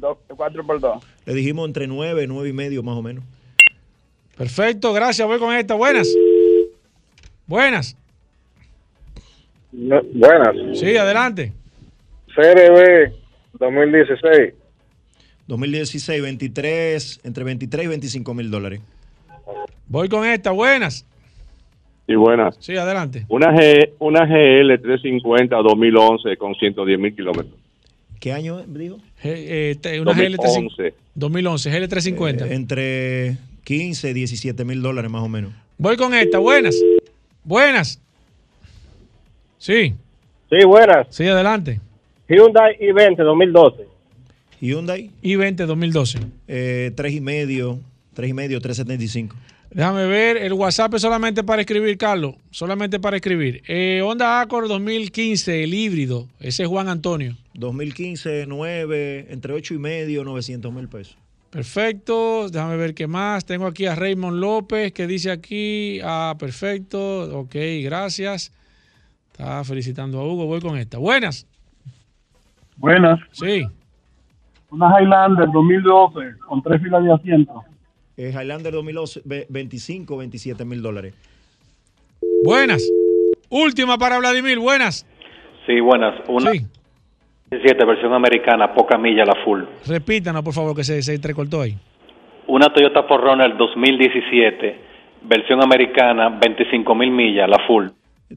Speaker 32: 4x2.
Speaker 27: Le dijimos entre 9, 9 y medio más o menos.
Speaker 3: Perfecto, gracias. Voy con esta. Buenas. Buenas.
Speaker 33: Buenas.
Speaker 3: Sí, adelante.
Speaker 33: CRB 2016.
Speaker 27: 2016, 23, entre 23 y 25 mil dólares.
Speaker 3: Voy con esta. Buenas.
Speaker 34: Sí, buenas.
Speaker 3: Sí, adelante.
Speaker 34: Una, G, una GL 350 2011 con 110 mil kilómetros.
Speaker 27: ¿Qué año dijo?
Speaker 3: Eh, eh, una GL
Speaker 34: 2011.
Speaker 3: 2011, GL350.
Speaker 27: Eh, entre 15 y 17 mil dólares más o menos.
Speaker 3: Voy con esta. Buenas. Buenas. Sí.
Speaker 33: Sí, buenas.
Speaker 3: Sí, adelante.
Speaker 33: Hyundai i20 2012.
Speaker 27: Hyundai.
Speaker 3: I20 2012.
Speaker 27: Eh, 3 y medio, 3 y medio, 375.
Speaker 3: Déjame ver, el WhatsApp es solamente para escribir, Carlos. Solamente para escribir. Eh, Honda Accord 2015, el híbrido. Ese es Juan Antonio.
Speaker 27: 2015, 9, entre 8 y medio, 900 mil pesos.
Speaker 3: Perfecto. Déjame ver qué más. Tengo aquí a Raymond López que dice aquí. Ah, perfecto. Ok, gracias. Está felicitando a Hugo. Voy con esta. Buenas.
Speaker 19: Buenas.
Speaker 3: Sí.
Speaker 19: Una Highlander 2012 con tres filas de asiento.
Speaker 27: Eh, Highlander 2011, ve- 25, 27 mil dólares.
Speaker 3: Buenas. Última para Vladimir. Buenas.
Speaker 35: Sí, buenas. Una 17 versión americana, poca milla la full.
Speaker 3: Repítanos, por favor, que se, se entrecortó ahí.
Speaker 35: Una Toyota 4Runner 2017, versión americana, 25 mil millas la full.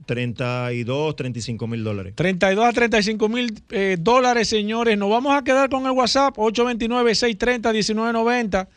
Speaker 27: 32, 35 mil dólares.
Speaker 3: 32 a 35 mil eh, dólares, señores. Nos vamos a quedar con el WhatsApp 829-630-1990.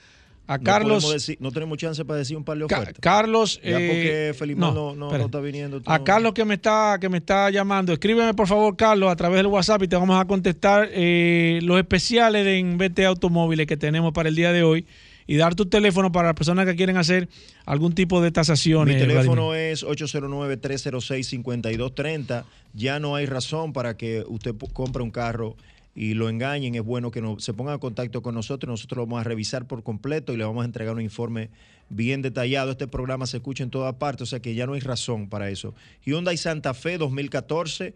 Speaker 3: A
Speaker 27: No
Speaker 3: Carlos.
Speaker 27: podemos decir- no tenemos chance para decir un par de
Speaker 3: Ca-
Speaker 27: ofertas.
Speaker 3: Carlos.
Speaker 27: Ya
Speaker 3: eh,
Speaker 27: porque Felimón no, no- no está viniendo.
Speaker 3: A
Speaker 27: no-
Speaker 3: Carlos que me está que me está llamando, escríbeme por favor, Carlos, a través del WhatsApp y te vamos a contestar eh, los especiales de BT Automóviles que tenemos para el día de hoy y dar tu teléfono para las personas que quieren hacer algún tipo de tasaciones.
Speaker 27: Mi teléfono
Speaker 3: Vladimir.
Speaker 27: es 809-306-5230. Ya no hay razón para que usted compre un carro y lo engañen. Es bueno que no, se ponga en contacto con nosotros. Nosotros lo vamos a revisar por completo y le vamos a entregar un informe bien detallado. Este programa se escucha en todas partes, o sea que ya no hay razón para eso. Hyundai Santa Fe 2014.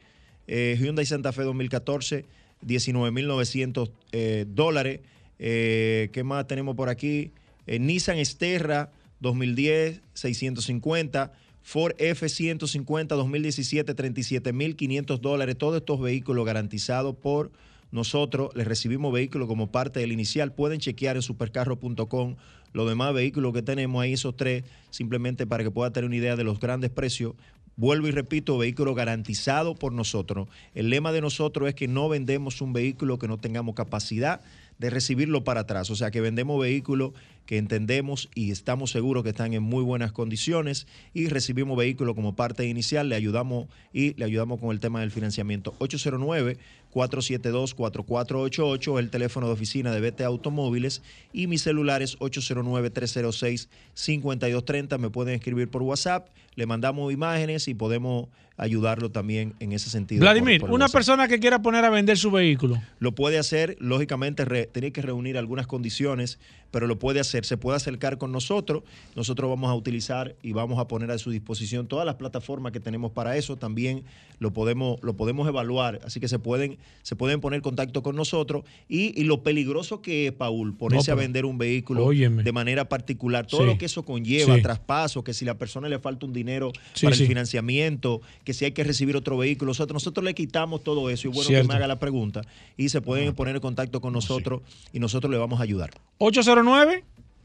Speaker 27: eh, Hyundai Santa Fe 2014, 19.900 eh, dólares. Eh, ¿Qué más tenemos por aquí? Nissan Esterra 2010, 650. Ford F-150 2017, 37.500 dólares. Todos estos vehículos garantizados por nosotros. Les recibimos vehículos como parte del inicial. Pueden chequear en supercarro.com los demás vehículos que tenemos ahí, esos tres, simplemente para que pueda tener una idea de los grandes precios. Vuelvo y repito, vehículo garantizado por nosotros. El lema de nosotros es que no vendemos un vehículo que no tengamos capacidad de recibirlo para atrás. O sea que vendemos vehículos que entendemos y estamos seguros que están en muy buenas condiciones y recibimos vehículos como parte inicial, le ayudamos y le ayudamos con el tema del financiamiento. 809-472-4488 el teléfono de oficina de BT Automóviles y mi celular es 809-306-5230. Me pueden escribir por WhatsApp, le mandamos imágenes y podemos ayudarlo también en ese sentido.
Speaker 3: Vladimir,
Speaker 27: por- por
Speaker 3: una
Speaker 27: WhatsApp.
Speaker 3: persona que quiera poner a vender su vehículo.
Speaker 27: Lo puede hacer, lógicamente re- tiene que reunir algunas condiciones, pero lo puede hacer. Se puede acercar con nosotros. Nosotros vamos a utilizar y vamos a poner a su disposición todas las plataformas que tenemos para eso. También lo podemos, lo podemos evaluar. Así que se pueden, se pueden poner en contacto con nosotros. Y, y lo peligroso que es, Paul, ponerse
Speaker 3: No,
Speaker 27: a vender un vehículo
Speaker 3: Óyeme.
Speaker 27: de manera particular. Todo
Speaker 3: Sí.
Speaker 27: lo que eso conlleva,
Speaker 3: Sí.
Speaker 27: traspaso, que si la persona le falta un dinero
Speaker 3: Sí,
Speaker 27: para el financiamiento, que si hay que recibir otro vehículo. Nosotros, nosotros le quitamos todo eso. Y bueno
Speaker 3: Cierto.
Speaker 27: que me haga la pregunta. Y se pueden poner en contacto con nosotros y nosotros le vamos a ayudar.
Speaker 3: 809,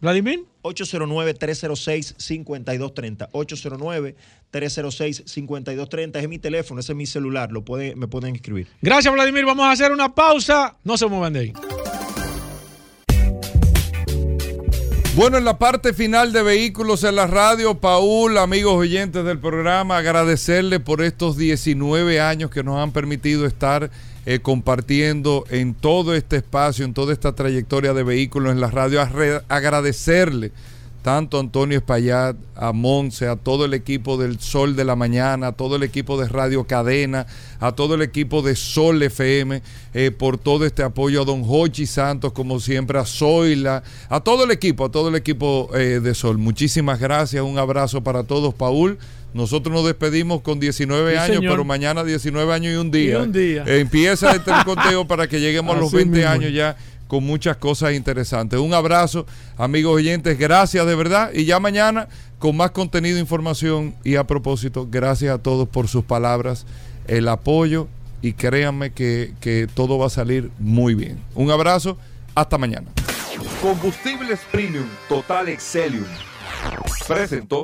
Speaker 3: Vladimir.
Speaker 27: 809-306-5230. 809-306-5230 es mi teléfono, ese es mi celular, lo pueden, me pueden escribir.
Speaker 3: Gracias, Vladimir. Vamos a hacer una pausa. No se muevan de ahí.
Speaker 2: Bueno, en la parte final de Vehículos en la Radio, Paul, amigos oyentes del programa, agradecerle por estos 19 años que nos han permitido estar eh, compartiendo en todo este espacio, en toda esta trayectoria de Vehículos en la Radio. Agradecerle tanto a Antonio Espaillat, a Monse, a todo el equipo del Sol de la Mañana, a todo el equipo de Radio Cadena, a todo el equipo de Sol FM, eh, por todo este apoyo a Don Jochi Santos, como siempre, a Zoila, a todo el equipo, a todo el equipo eh, de Sol. Muchísimas gracias, un abrazo para todos, Paul. Nosotros nos despedimos con 19
Speaker 3: Sí,
Speaker 2: años,
Speaker 3: señor.
Speaker 2: pero mañana 19 años y un día.
Speaker 3: Y un día.
Speaker 2: Eh, empieza este conteo para que lleguemos a los
Speaker 3: Así
Speaker 2: 20
Speaker 3: mismo.
Speaker 2: años ya con muchas cosas interesantes. Un abrazo, amigos oyentes, gracias de verdad. Y ya mañana con más contenido, información y a propósito, gracias a todos por sus palabras, el apoyo y créanme que, que todo va a salir muy bien. Un abrazo, hasta mañana.
Speaker 36: Combustibles Premium Total Excelium. Presentó.